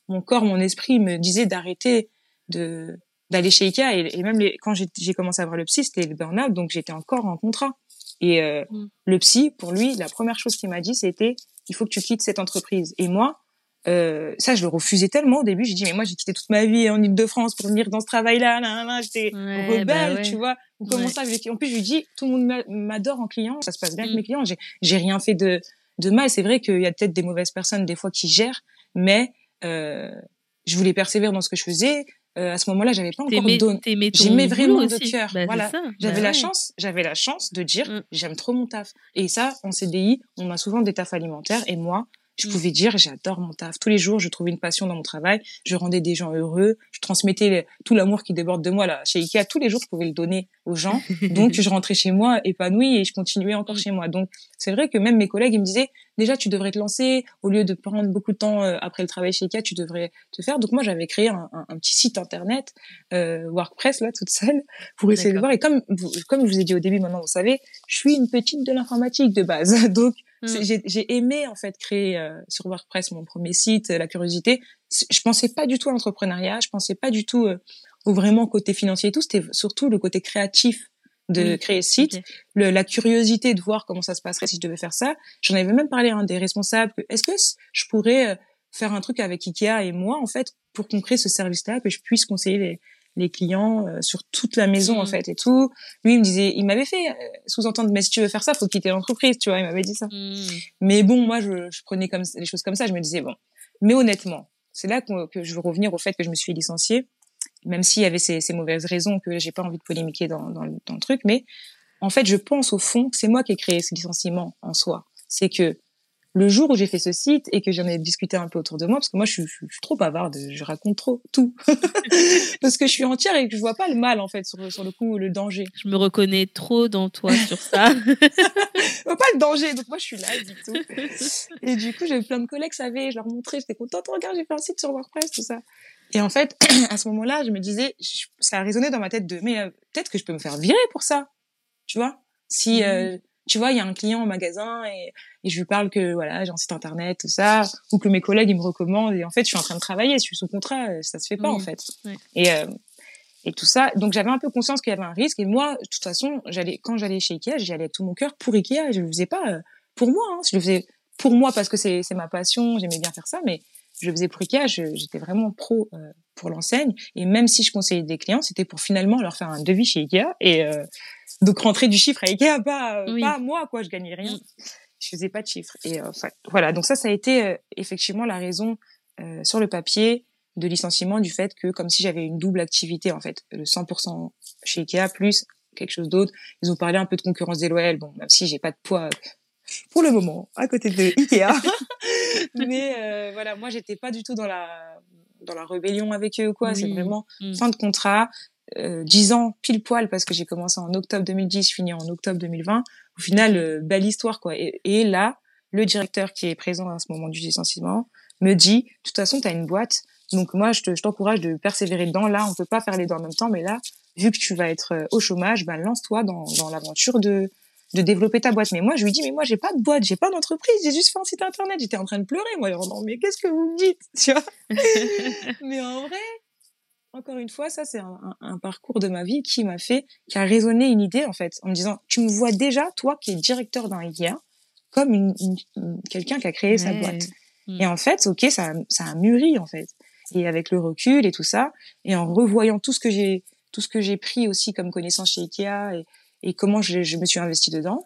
mon corps mon esprit me disait d'arrêter de d'aller chez Ikea. Et, et même les, quand j'ai commencé à voir le psy c'était le burn-out. Donc j'étais encore en contrat. Et euh, mm. le psy pour lui la première chose qu'il m'a dit c'était il faut que tu quittes cette entreprise. Et moi euh, ça je le refusais tellement au début j'ai dit mais moi j'ai quitté toute ma vie en Île-de-France pour venir dans ce travail là j'étais rebelle bah tu vois comment ça En plus, je lui dis, tout le monde m'adore en client, ça se passe bien avec mm. mes clients. J'ai rien fait de de mal. C'est vrai qu'il y a peut-être des mauvaises personnes des fois qui gèrent, mais euh, je voulais persévérer dans ce que je faisais. Euh, à ce moment-là, j'avais pas encore donné. J'aimais vraiment de cœur. Bah, voilà, j'avais bah la chance, j'avais la chance de dire, mm. j'aime trop mon taf. Et ça, en CDI, on a souvent des tafs alimentaires, et moi, je mm. pouvais dire j'adore mon taf. Tous les jours, je trouvais une passion dans mon travail. Je rendais des gens heureux. Je transmettais tout l'amour qui déborde de moi là chez Ikea. Tous les jours, je pouvais le donner aux gens. <laughs> Donc, je rentrais chez moi épanouie et je continuais encore mm. chez moi. Donc, c'est vrai que même mes collègues, ils me disaient déjà, tu devrais te lancer au lieu de prendre beaucoup de temps euh, après le travail chez Ikea, tu devrais te faire. Donc, moi, j'avais créé un, un, petit site internet euh, WordPress là toute seule pour essayer de voir. Et comme comme je vous ai dit au début, maintenant vous savez, je suis une petite de l'informatique de base. <laughs> Donc Mm. J'ai aimé en fait créer euh, sur WordPress mon premier site, la curiosité. Je pensais pas du tout à l'entrepreneuriat, je pensais pas du tout euh, au vraiment côté financier et tout. C'était surtout le côté créatif de créer ce site, le, la curiosité de voir comment ça se passerait si je devais faire ça. J'en avais même parlé à un des responsables. Est-ce que je pourrais euh, faire un truc avec Ikea et moi en fait pour qu'on crée ce service-là, que je puisse conseiller les, les clients euh, sur toute la maison en mm. fait et tout. Lui il me disait, il m'avait fait euh, sous-entendre mais si tu veux faire ça, faut quitter l'entreprise, tu vois, il m'avait dit ça. Mm. Mais bon, moi je, je, prenais comme les choses comme ça, je me disais bon. Mais honnêtement, c'est là que, je veux revenir au fait que je me suis licenciée, même s'il y avait ces, ces, mauvaises raisons que j'ai pas envie de polémiquer dans, dans, dans le truc, mais en fait je pense au fond que c'est moi qui ai créé ce licenciement en soi. C'est que le jour où j'ai fait ce site et que j'en ai discuté un peu autour de moi, parce que moi je suis, je suis trop bavarde, je raconte trop tout, <laughs> parce que je suis entière et que je vois pas le mal en fait sur, sur le coup, le danger. Je me reconnais trop dans toi sur ça. <laughs> pas le danger, donc moi je suis là du tout. Et du coup j'avais plein de collègues, savaient, je leur montrais, j'étais contente, regarde j'ai fait un site sur WordPress, tout ça. Et en fait, <clears throat> à ce moment-là, je me disais, ça a résonné dans ma tête de, mais euh, peut-être que je peux me faire virer pour ça, tu vois Si euh, tu vois, il y a un client au magasin et, et je lui parle que voilà, j'ai un site internet, tout ça, ou que mes collègues ils me recommandent et en fait je suis en train de travailler, je suis sous contrat, euh, ça se fait pas en fait. Et euh, et tout ça, donc j'avais un peu conscience qu'il y avait un risque et moi, de toute façon, j'allais quand j'allais chez Ikea, j'y allais avec tout mon cœur pour Ikea, je le faisais pas euh, pour moi, hein, je le faisais pour moi parce que c'est ma passion, j'aimais bien faire ça, mais je faisais pour Ikea, j'étais vraiment pro euh, pour l'enseigne. Et même si je conseillais des clients, c'était pour finalement leur faire un devis chez Ikea et euh, donc rentrer du chiffre à Ikea, pas, pas à moi, quoi. Je gagnais rien. Je faisais pas de chiffre. Et euh, voilà. Donc ça, ça a été effectivement la raison sur le papier de licenciement du fait que comme si j'avais une double activité en fait, le 100% chez Ikea plus quelque chose d'autre. Ils ont parlé un peu de concurrence déloyale. Bon, même si j'ai pas de poids pour le moment à côté de Ikea. <laughs> <laughs> mais euh, voilà, moi j'étais pas du tout dans la dans la rébellion avec eux ou quoi. C'est vraiment mm. fin de contrat, euh, 10 ans pile poil parce que j'ai commencé en octobre 2010, je finis en octobre 2020. Au final, euh, belle histoire quoi. Et, et, là, le directeur qui est présent à ce moment du licenciement me dit, de toute façon, tu as une boîte, donc moi je t'encourage de persévérer dedans. Là, on peut pas faire les deux en même temps, mais là, vu que tu vas être euh, au chômage, ben lance-toi dans, dans l'aventure de de développer ta boîte. Mais moi, je lui dis, mais moi, j'ai pas de boîte, j'ai pas d'entreprise, j'ai juste fait un site internet. J'étais en train de pleurer, moi. Non, mais qu'est-ce que vous me dites, <laughs> tu vois? <laughs> Mais en vrai, encore une fois, ça, c'est un, parcours de ma vie qui m'a fait, qui a résonné une idée, en fait, en me disant, tu me vois déjà, toi, qui es directeur d'un IKEA, comme une, quelqu'un qui a créé sa boîte. Mm. Et en fait, ok, ça, ça a mûri, en fait. Et avec le recul et tout ça, et en revoyant tout ce que j'ai, tout ce que j'ai pris aussi comme connaissance chez Ikea et, et comment je, je me suis investie dedans.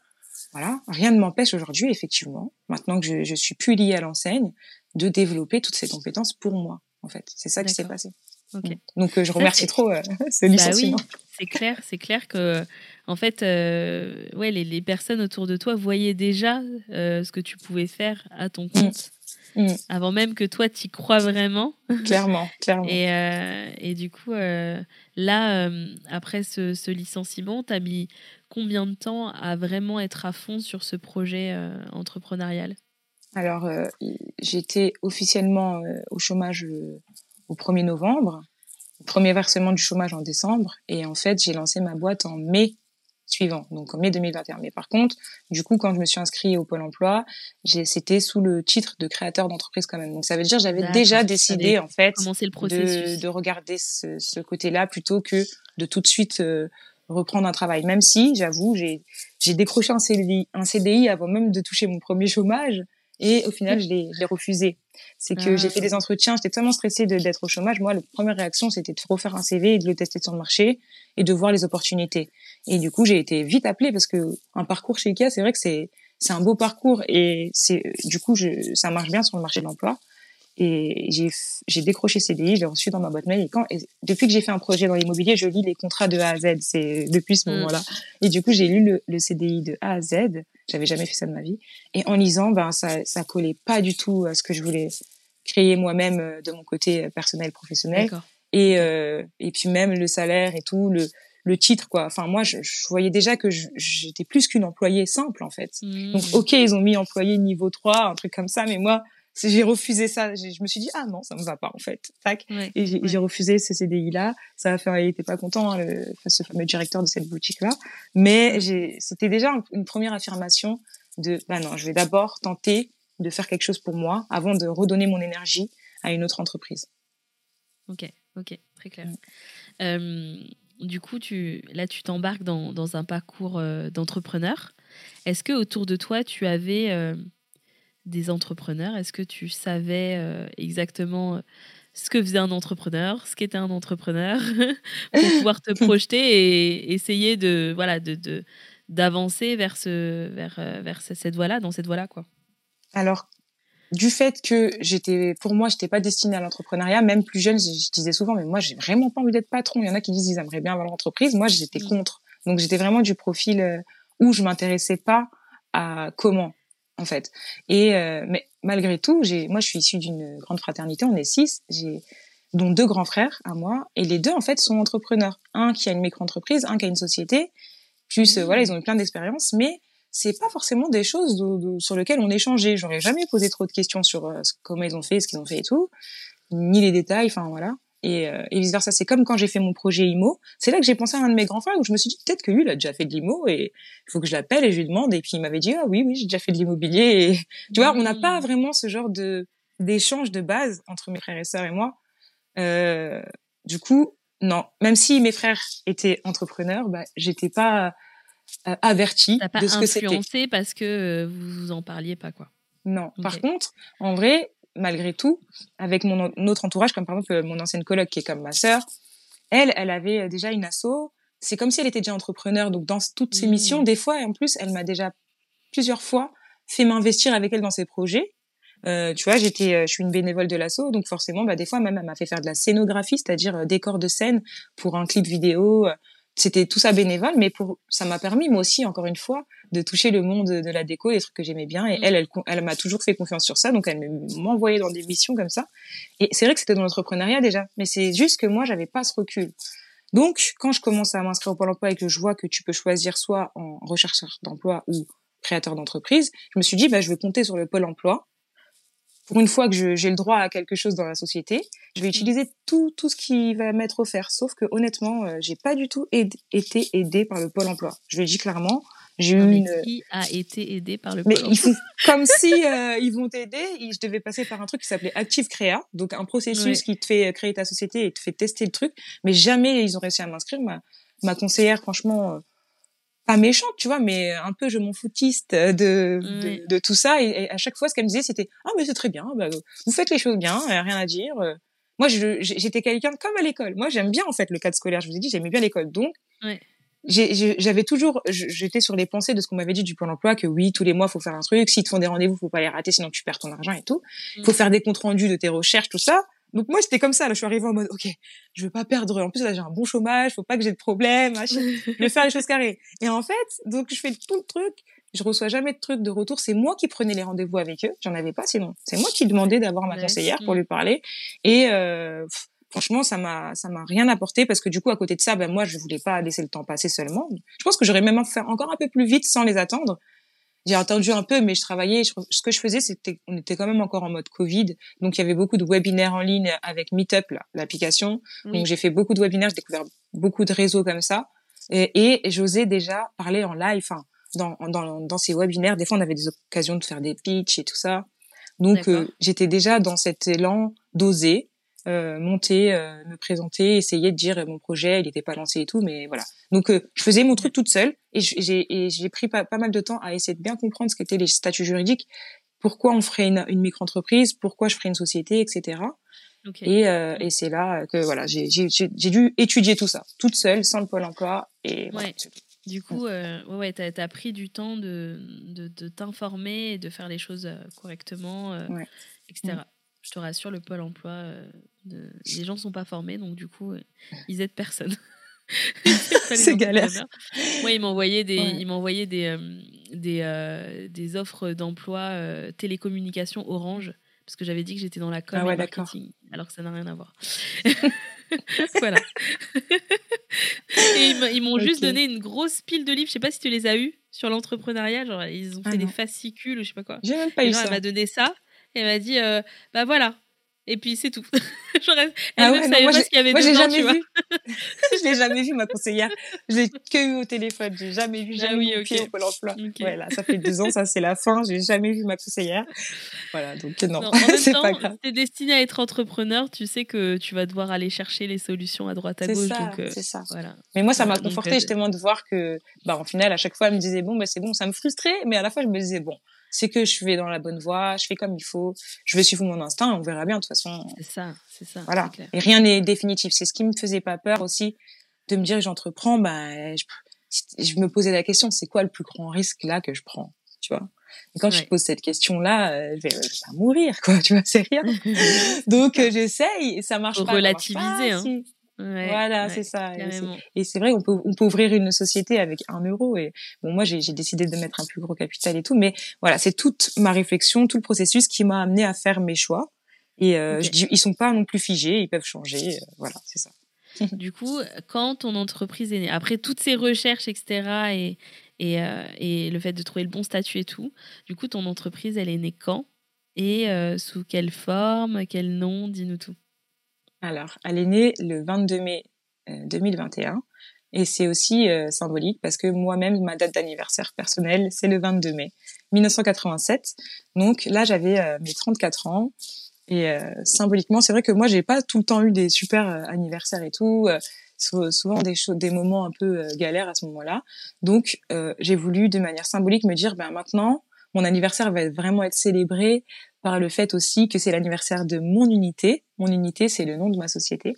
Voilà, rien ne m'empêche aujourd'hui, effectivement, maintenant que je, je suis plus liée à l'enseigne, de développer toutes ces compétences pour moi. En fait, c'est ça qui s'est passé. Okay. Donc, euh, je remercie trop euh, <laughs> ce licenciement. Bah oui, c'est clair, c'est clair que, en fait, euh, ouais, les, les, personnes autour de toi voyaient déjà euh, ce que tu pouvais faire à ton compte. Mm. avant même que toi t'y crois vraiment. Clairement, clairement. et, euh, et du coup, euh, là, euh, après ce, ce licenciement, t'as mis combien de temps à vraiment être à fond sur ce projet entrepreneurial? Alors, j'étais officiellement au chômage au 1er novembre, premier versement du chômage en décembre, et en fait, j'ai lancé ma boîte en mai suivant, donc en mai 2021. Mais par contre, du coup, quand je me suis inscrite au Pôle emploi, c'était sous le titre de créateur d'entreprise quand même. Donc ça veut dire j'avais déjà décidé en fait le processus. De, de regarder ce, ce côté-là plutôt que de tout de suite euh, reprendre un travail. Même si, j'avoue, j'ai décroché un CDI, un CDI avant même de toucher mon premier chômage. Et au final, je l'ai refusé. C'est que j'ai fait des ah. entretiens, j'étais tellement stressée d'être au chômage. Moi, la première réaction, c'était de refaire un CV et de le tester sur le marché et de voir les opportunités. Et du coup, j'ai été vite appelée parce que un parcours chez Ikea, c'est vrai que c'est c'est un beau parcours et c'est du coup, je, ça marche bien sur le marché de l'emploi. Et j'ai, j'ai décroché CDI, je l'ai reçu dans ma boîte mail. Et quand, et depuis que j'ai fait un projet dans l'immobilier, je lis les contrats de A à Z. C'est depuis ce mm. moment-là. Et du coup, j'ai lu le, le, CDI de A à Z. J'avais jamais fait ça de ma vie. Et en lisant, ben, ça, ça collait pas du tout à ce que je voulais créer moi-même euh, de mon côté personnel, professionnel. Et, euh, et puis même le salaire et tout, le, le titre quoi. Enfin moi je, je voyais déjà que j'étais plus qu'une employée simple en fait. Mm. Donc OK, ils ont mis employé niveau 3, un truc comme ça mais moi j'ai refusé ça. Je me suis dit ah non, ça me va pas en fait. Tac. et j'ai refusé ce CDI là. Ça a fait, il était pas content, hein, le, ce fameux directeur de cette boutique là. Mais c'était déjà une première affirmation de bah non, je vais d'abord tenter de faire quelque chose pour moi avant de redonner mon énergie à une autre entreprise. Ok, ok, très clair. Mm. Euh, du coup, tu, là, tu t'embarques dans, dans, un parcours euh, d'entrepreneur. Est-ce que autour de toi, tu avais euh, des entrepreneurs. Est-ce que tu savais euh, exactement ce que faisait un entrepreneur, ce qu'était un entrepreneur, <laughs> pour pouvoir te <laughs> projeter et essayer de voilà de d'avancer vers ce vers euh, vers cette voie-là, dans cette voie-là quoi? Alors du fait que j'étais pour moi j'étais pas destinée à l'entrepreneuriat même plus jeune je, disais souvent mais moi j'ai vraiment pas envie d'être patron. Il y en a qui disent ils aimeraient bien avoir l'entreprise. Moi j'étais mmh. contre. Donc j'étais vraiment du profil euh, où je m'intéressais pas à comment en fait. Et euh, mais malgré tout, j'ai, moi, je suis issue d'une grande fraternité. On est six. J'ai dont deux grands frères à moi, et les deux en fait sont entrepreneurs. Un qui a une micro-entreprise, un qui a une société. Plus euh, voilà, ils ont eu plein d'expériences, mais c'est pas forcément des choses sur lesquelles on échangeait. J'aurais jamais posé trop de questions sur euh, comment ils ont fait, ce qu'ils ont fait et tout, ni les détails. Enfin voilà et, euh, et vice versa. C'est comme quand j'ai fait mon projet IMO. C'est là que j'ai pensé à un de mes grands frères où je me suis dit peut-être que lui il a déjà fait de l'IMO et il faut que je l'appelle et je lui demande. Et puis il m'avait dit ah oui oui j'ai déjà fait de l'immobilier. Et <laughs> tu vois on n'a pas vraiment ce genre de d'échange de base entre mes frères et sœurs et moi. Euh, du coup non, même si mes frères étaient entrepreneurs, bah j'étais pas euh, avertie de ce que c'était. influencé parce que euh, vous vous en parliez pas quoi. Non. Par contre, en vrai, malgré tout, avec mon autre entourage, comme par exemple mon ancienne coloc qui est comme ma sœur, elle, elle avait déjà une asso. C'est comme si elle était déjà entrepreneur. Donc dans toutes ses missions, mmh. des fois, et en plus, elle m'a déjà plusieurs fois fait m'investir avec elle dans ses projets. Euh, tu vois, j'étais, euh, je suis une bénévole de l'assaut, donc forcément, bah, des fois même, elle m'a fait faire de la scénographie, c'est-à-dire euh, décor de scène pour un clip vidéo. C'était tout ça bénévole, mais pour ça m'a permis moi aussi, encore une fois, de toucher le monde de la déco, les trucs que j'aimais bien. Et mmh. elle, elle, elle m'a toujours fait confiance sur ça, donc elle m'envoyait dans des missions comme ça. Et c'est vrai que c'était dans l'entrepreneuriat déjà, mais c'est juste que moi, j'avais pas ce recul. Donc, quand je commence à m'inscrire au Pôle emploi et que je vois que tu peux choisir soit en rechercheur d'emploi ou créateur d'entreprise, je me suis dit, bah, je vais compter sur le Pôle emploi pour une fois que j'ai le droit à quelque chose dans la société, je vais mmh. utiliser tout, tout ce qui va m'être offert. Sauf que honnêtement, euh, j'ai pas du tout été aidée par le Pôle Emploi. Je le dis clairement. J'ai eu une. Qui a été aidé par le Pôle Mais Emploi? comme si euh, ils vont t'aider. Je devais passer par un truc qui s'appelait Active Créa, donc un processus qui te fait créer ta société et te fait tester le truc. Mais jamais ils ont réussi à m'inscrire. Ma, ma conseillère, franchement. Euh, pas méchante, tu vois, mais un peu je m'en foutiste de, de, tout ça. Et, à chaque fois, ce qu'elle me disait, c'était ah mais c'est très bien, bah, vous faites les choses bien, rien à dire. Moi, j'étais quelqu'un comme à l'école. Moi, j'aime bien en fait le cadre scolaire. Je vous ai dit, j'aimais bien l'école, donc ouais. j'avais toujours, j'étais sur les pensées de ce qu'on m'avait dit du Pôle Emploi que oui, tous les mois, faut faire un truc. Si te font des rendez-vous, faut pas les rater, sinon tu perds ton argent et tout. Il mmh. faut faire des comptes rendus de tes recherches, tout ça. Donc moi j'étais comme ça, là je suis arrivée en mode ok, je veux pas perdre. En plus là j'ai un bon chômage, faut pas que j'ai de problème. Je vais faire les choses carrées. Et en fait donc je fais tout le truc. Je reçois jamais de trucs de retour. C'est moi qui prenais les rendez-vous avec eux. J'en avais pas sinon. C'est moi qui demandais d'avoir ma conseillère pour lui parler. Et euh, franchement ça m'a ça m'a rien apporté parce que du coup à côté de ça ben moi je voulais pas laisser le temps passer seulement. Je pense que j'aurais même faire encore un peu plus vite sans les attendre j'ai attendu un peu, mais je travaillais. ce que je faisais, c'était, on était quand même encore en mode Covid, donc il y avait beaucoup de webinaires en ligne avec Meetup, l'application. Donc j'ai fait beaucoup de webinaires, j'ai découvert beaucoup de réseaux comme ça, et, et j'osais déjà parler en live. Enfin, dans, dans, dans ces webinaires, des fois on avait des occasions de faire des pitchs et tout ça. Donc euh, j'étais déjà dans cet élan d'oser euh, monter, euh, me présenter, essayer de dire mon projet, il n'était pas lancé et tout, mais voilà. Donc euh, je faisais mon truc toute seule et j'ai pris pas, pas mal de temps à essayer de bien comprendre ce qu'étaient les statuts juridiques, pourquoi on ferait une, une micro-entreprise, pourquoi je ferais une société, etc. Et, euh, et c'est là que voilà, j'ai dû étudier tout ça, toute seule, sans le pôle emploi. Et voilà, Du coup, euh, ouais, t'as as pris du temps de, de, de t'informer et de faire les choses correctement, etc je te rassure, le pôle emploi, euh, les gens sont pas formés, donc du coup, euh, <laughs> ils aident personne. <laughs> <laughs> c'est galère. Moi, ils m'envoyaient des, ils m'envoyaient des, euh, des, des, offres d'emploi télécommunications Orange parce que j'avais dit que j'étais dans la com ah marketing, alors que ça n'a rien à voir. voilà. et ils m'ont juste donné une grosse pile de livres. Je sais pas si tu les as eus sur l'entrepreneuriat. Genre, ils ont ah fait des fascicules ou je sais pas quoi. J'ai même pas eu ça. Elle m'a donné ça elle m'a dit, euh, bah voilà. Et puis c'est tout. <laughs> elle ah ouais, savait pas ce qu'il y avait moi, dedans, jamais vu. <laughs> je l'ai jamais vu ma conseillère. Je l'ai que eu au téléphone. J'ai jamais vu, jamais ah oui, okay. au Pôle Emploi. Voilà, ça fait deux ans, ça c'est la fin. J'ai jamais vu ma conseillère. Voilà, donc non, <laughs> c'est pas grave. T'es destiné à être entrepreneur, tu sais que tu vas devoir aller chercher les solutions à droite à gauche. Euh, c'est ça. Voilà. Mais moi, ça m'a conforté euh, justement de voir que, bah, en final, à chaque fois, elle me disait bon, bah c'est bon, ça me frustrait, mais à la fois, je me disais bon c'est que je vais dans la bonne voie, je fais comme il faut, je vais suivre mon instinct, on verra bien de toute façon. C'est ça, c'est ça. Voilà. Et rien n'est définitif. C'est ce qui me faisait pas peur aussi de me dire j'entreprends. Bah, je, me posais la question, c'est quoi le plus grand risque là que je prends, tu vois? Et quand je pose cette question-là, euh, je, vais, pas mourir, quoi. Tu vois, c'est rien. <laughs> Donc euh, j'essaye, et ça marche pas. Relativiser. Hein voilà, c'est ça. Et c'est vrai, on peut, on peut ouvrir une société avec un euro. Et bon, moi, j'ai décidé de mettre un plus gros capital et tout. Mais voilà, c'est toute ma réflexion, tout le processus qui m'a amené à faire mes choix. Et euh, je dis, ils sont pas non plus figés, ils peuvent changer. Euh, voilà, c'est ça. <laughs> du coup, quand ton entreprise est née, après toutes ces recherches, etc., et, et, euh, et le fait de trouver le bon statut et tout, du coup, ton entreprise, elle est née quand Et euh, sous quelle forme Quel nom Dis-nous tout. Alors, elle est née le 22 mai 2021 euh, et c'est aussi euh, symbolique parce que moi-même, ma date d'anniversaire personnelle, c'est le 22 mai 1987. Donc là, j'avais euh, mes 34 ans et symboliquement, c'est vrai que moi, j'ai pas tout le temps eu des super anniversaires et tout. souvent des des moments un peu galères à ce moment-là. Donc, j'ai voulu de manière symbolique me dire, ben maintenant, mon anniversaire va vraiment être célébré par le fait aussi que c'est l'anniversaire de mon unité. Mon unité, c'est le nom de ma société.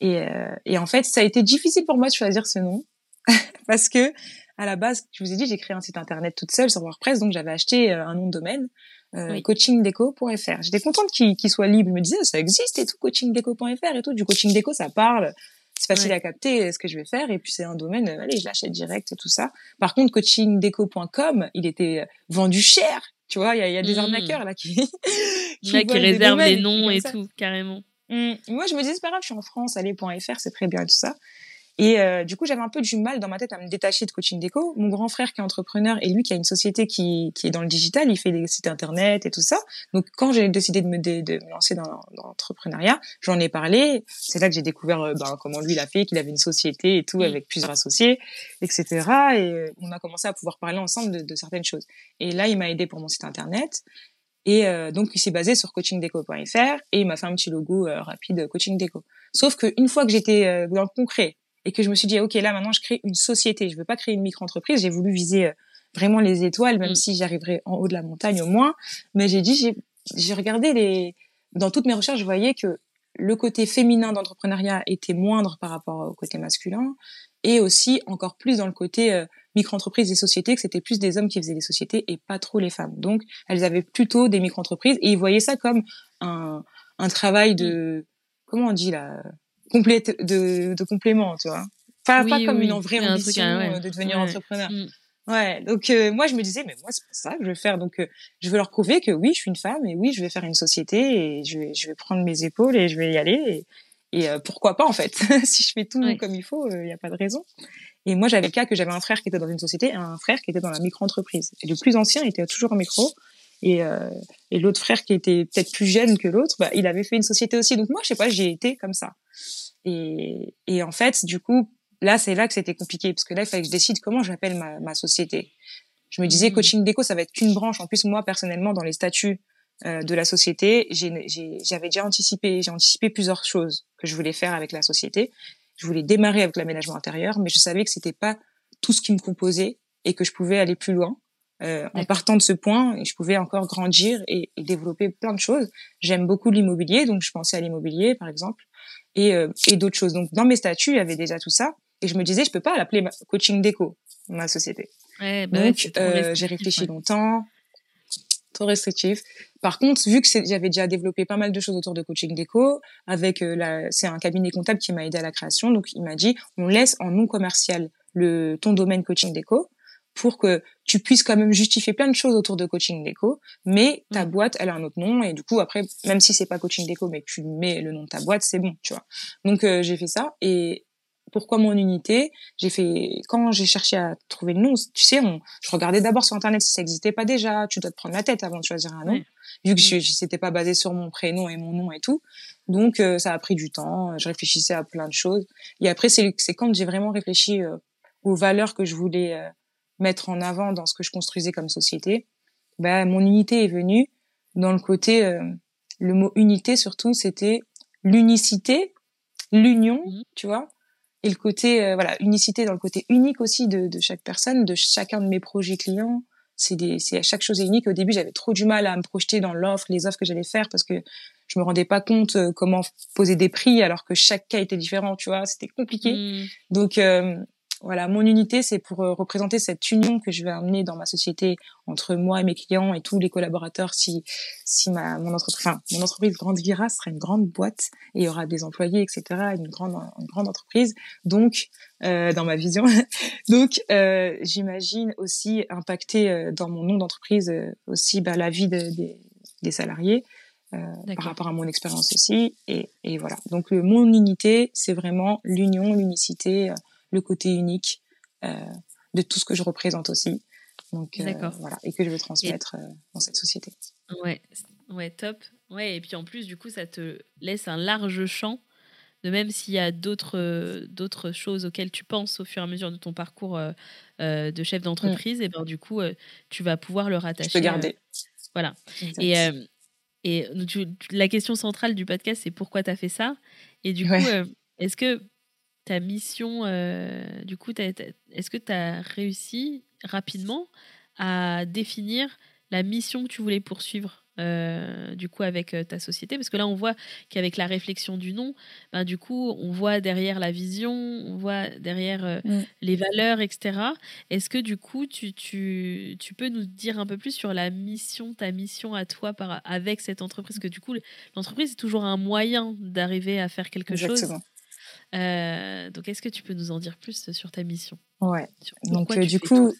Et, euh, et en fait, ça a été difficile pour moi de choisir ce nom <laughs> parce que à la base, je vous ai dit, j'ai créé un site internet toute seule sur WordPress, donc j'avais acheté euh, un nom de domaine, euh, coachingdeco.fr. J'étais contente qu'il soit libre. Je me disais, ça existe et tout, coachingdeco.fr et tout. Du coaching déco, ça parle c'est facile à capter ce que je vais faire et puis c'est un domaine euh, allez je l'achète direct et tout ça par contre coachingdeco.com il était vendu cher tu vois il y a, des mmh. arnaqueurs là qui <laughs> qui, réservent les noms et tout carrément mmh. moi je me disais c'est pas grave je suis en France allez.fr c'est très bien et tout ça et euh, du coup, j'avais un peu du mal dans ma tête à me détacher de Coaching Déco. Mon grand frère qui est entrepreneur et lui qui a une société qui, qui est dans le digital, il fait des sites internet et tout ça. Donc quand j'ai décidé de me, de me lancer dans, dans l'entrepreneuriat, j'en ai parlé. C'est là que j'ai découvert euh, ben, comment lui l'a fait, qu'il avait une société et tout avec plusieurs associés, etc. Et euh, on a commencé à pouvoir parler ensemble de, de certaines choses. Et là, il m'a aidé pour mon site internet. Et euh, donc, il s'est basé sur coachingdeco.fr et il m'a fait un petit logo rapide Coaching Déco. Sauf qu'une fois que j'étais dans le concret, et que je me suis dit ok là maintenant je crée une société je veux pas créer une micro-entreprise j'ai voulu viser euh, vraiment les étoiles même mm. si j'arriverais en haut de la montagne au moins mais j'ai dit j'ai regardé les dans toutes mes recherches je voyais que le côté féminin d'entrepreneuriat était moindre par rapport au côté masculin et aussi encore plus dans le côté euh, micro-entreprise et sociétés que c'était plus des hommes qui faisaient les sociétés et pas trop les femmes donc elles avaient plutôt des micro-entreprises et ils voyaient ça comme un un travail de mm. comment on dit là de, de complément, tu vois. Pas, pas comme une vraie ambition euh, de devenir entrepreneur. Mm. Ouais, donc euh, moi je me disais mais moi c'est pas ça que je vais faire. Donc euh, je veux leur prouver que oui je suis une femme et oui je vais faire une société et je vais je vais prendre mes épaules et je vais y aller et, et pourquoi pas en fait. <laughs> Si je fais tout comme il faut il n'y a pas de raison. Et moi j'avais le cas que j'avais un frère qui était dans une société et un frère qui était dans la micro-entreprise. Et le plus ancien était toujours en micro et, et l'autre frère qui était peut-être plus jeune que l'autre bah, il avait fait une société aussi donc moi je sais pas j'ai été comme ça et, et en fait, du coup, là, c'est là que c'était compliqué parce que là, il fallait que je décide comment j'appelle ma, ma société. Je me disais, mmh. coaching déco, ça va être qu'une branche. En plus, moi, personnellement, dans les statuts euh, de la société, j'avais déjà anticipé, j'ai anticipé plusieurs choses que je voulais faire avec la société. Je voulais démarrer avec l'aménagement intérieur, mais je savais que c'était pas tout ce qui me composait et que je pouvais aller plus loin. Euh, en partant de ce point, je pouvais encore grandir et, et développer plein de choses. J'aime beaucoup l'immobilier, donc je pensais à l'immobilier, par exemple et, euh, et d'autres choses. Donc dans mes statuts, il y avait déjà tout ça. Et je me disais, je peux pas l'appeler coaching déco, ma société. Ouais, bah Donc euh, j'ai réfléchi longtemps, trop restrictif. Par contre, vu que j'avais déjà développé pas mal de choses autour de coaching déco, avec euh, la, c'est un cabinet comptable qui m'a aidé à la création, donc il m'a dit, on laisse en non commercial le ton domaine coaching déco pour que tu puisses quand même justifier plein de choses autour de coaching déco, mais ta mm. boîte, elle a un autre nom et du coup après, même si c'est pas coaching déco, mais que tu mets le nom de ta boîte, c'est bon, tu vois. Donc euh, j'ai fait ça et pourquoi mon unité J'ai fait quand j'ai cherché à trouver le nom, tu sais, on, je regardais d'abord sur internet si ça existait pas déjà. Tu dois te prendre la tête avant de choisir un nom, vu que mm. je, je c'était pas basé sur mon prénom et mon nom et tout. Donc euh, ça a pris du temps. Je réfléchissais à plein de choses. Et après c'est c'est quand j'ai vraiment réfléchi euh, aux valeurs que je voulais mettre en avant dans ce que je construisais comme société, ben mon unité est venue dans le côté, euh, le mot unité surtout, c'était l'unicité, l'union, mmh. tu vois, et le côté, euh, voilà, unicité dans le côté unique aussi de, de chaque personne, de chacun de mes projets clients. C'est des, c'est chaque chose est unique. Au début, j'avais trop du mal à me projeter dans l'offre, les offres que j'allais faire parce que je me rendais pas compte euh, comment poser des prix alors que chaque cas était différent, tu vois. C'était compliqué. Mmh. Donc, voilà, mon unité, c'est pour euh, représenter cette union que je vais amener dans ma société entre moi et mes clients et tous les collaborateurs. Si si ma mon entreprise, enfin mon entreprise grandira, ce sera une grande boîte et il y aura des employés, etc. Une grande une grande entreprise. Donc euh, dans ma vision, <laughs> donc euh, j'imagine aussi impacter euh, dans mon nom d'entreprise euh, aussi bah, la vie de, des, des salariés. par rapport à mon expérience aussi et, et voilà donc mon unité c'est vraiment l'union l'unicité le côté unique euh, de tout ce que je représente aussi. Donc euh, voilà, et que je veux transmettre euh, dans cette société. Ouais, ouais, top. Ouais, et puis en plus, du coup, ça te laisse un large champ de même s'il y a d'autres d'autres choses auxquelles tu penses au fur et à mesure de ton parcours de chef d'entreprise, mm. et ben du coup tu vas pouvoir le rattacher. Je peux garder. voilà. Et et la question centrale du podcast c'est pourquoi tu as fait ça? Et du coup est-ce que ta mission, euh, du coup, est-ce que tu as réussi rapidement à définir la mission que tu voulais poursuivre euh, du coup avec euh, ta société? Parce que là on voit qu'avec la réflexion du nom ben, du coup on voit derrière la vision on voit derrière euh, mm. les valeurs etc est-ce que du coup tu, tu, tu, peux nous dire un peu plus sur la mission ta mission à toi par, avec cette entreprise? Que du coup l'entreprise est toujours un moyen d'arriver à faire quelque chose donc est-ce que tu peux nous en dire plus sur ta mission? Ouais donc du coup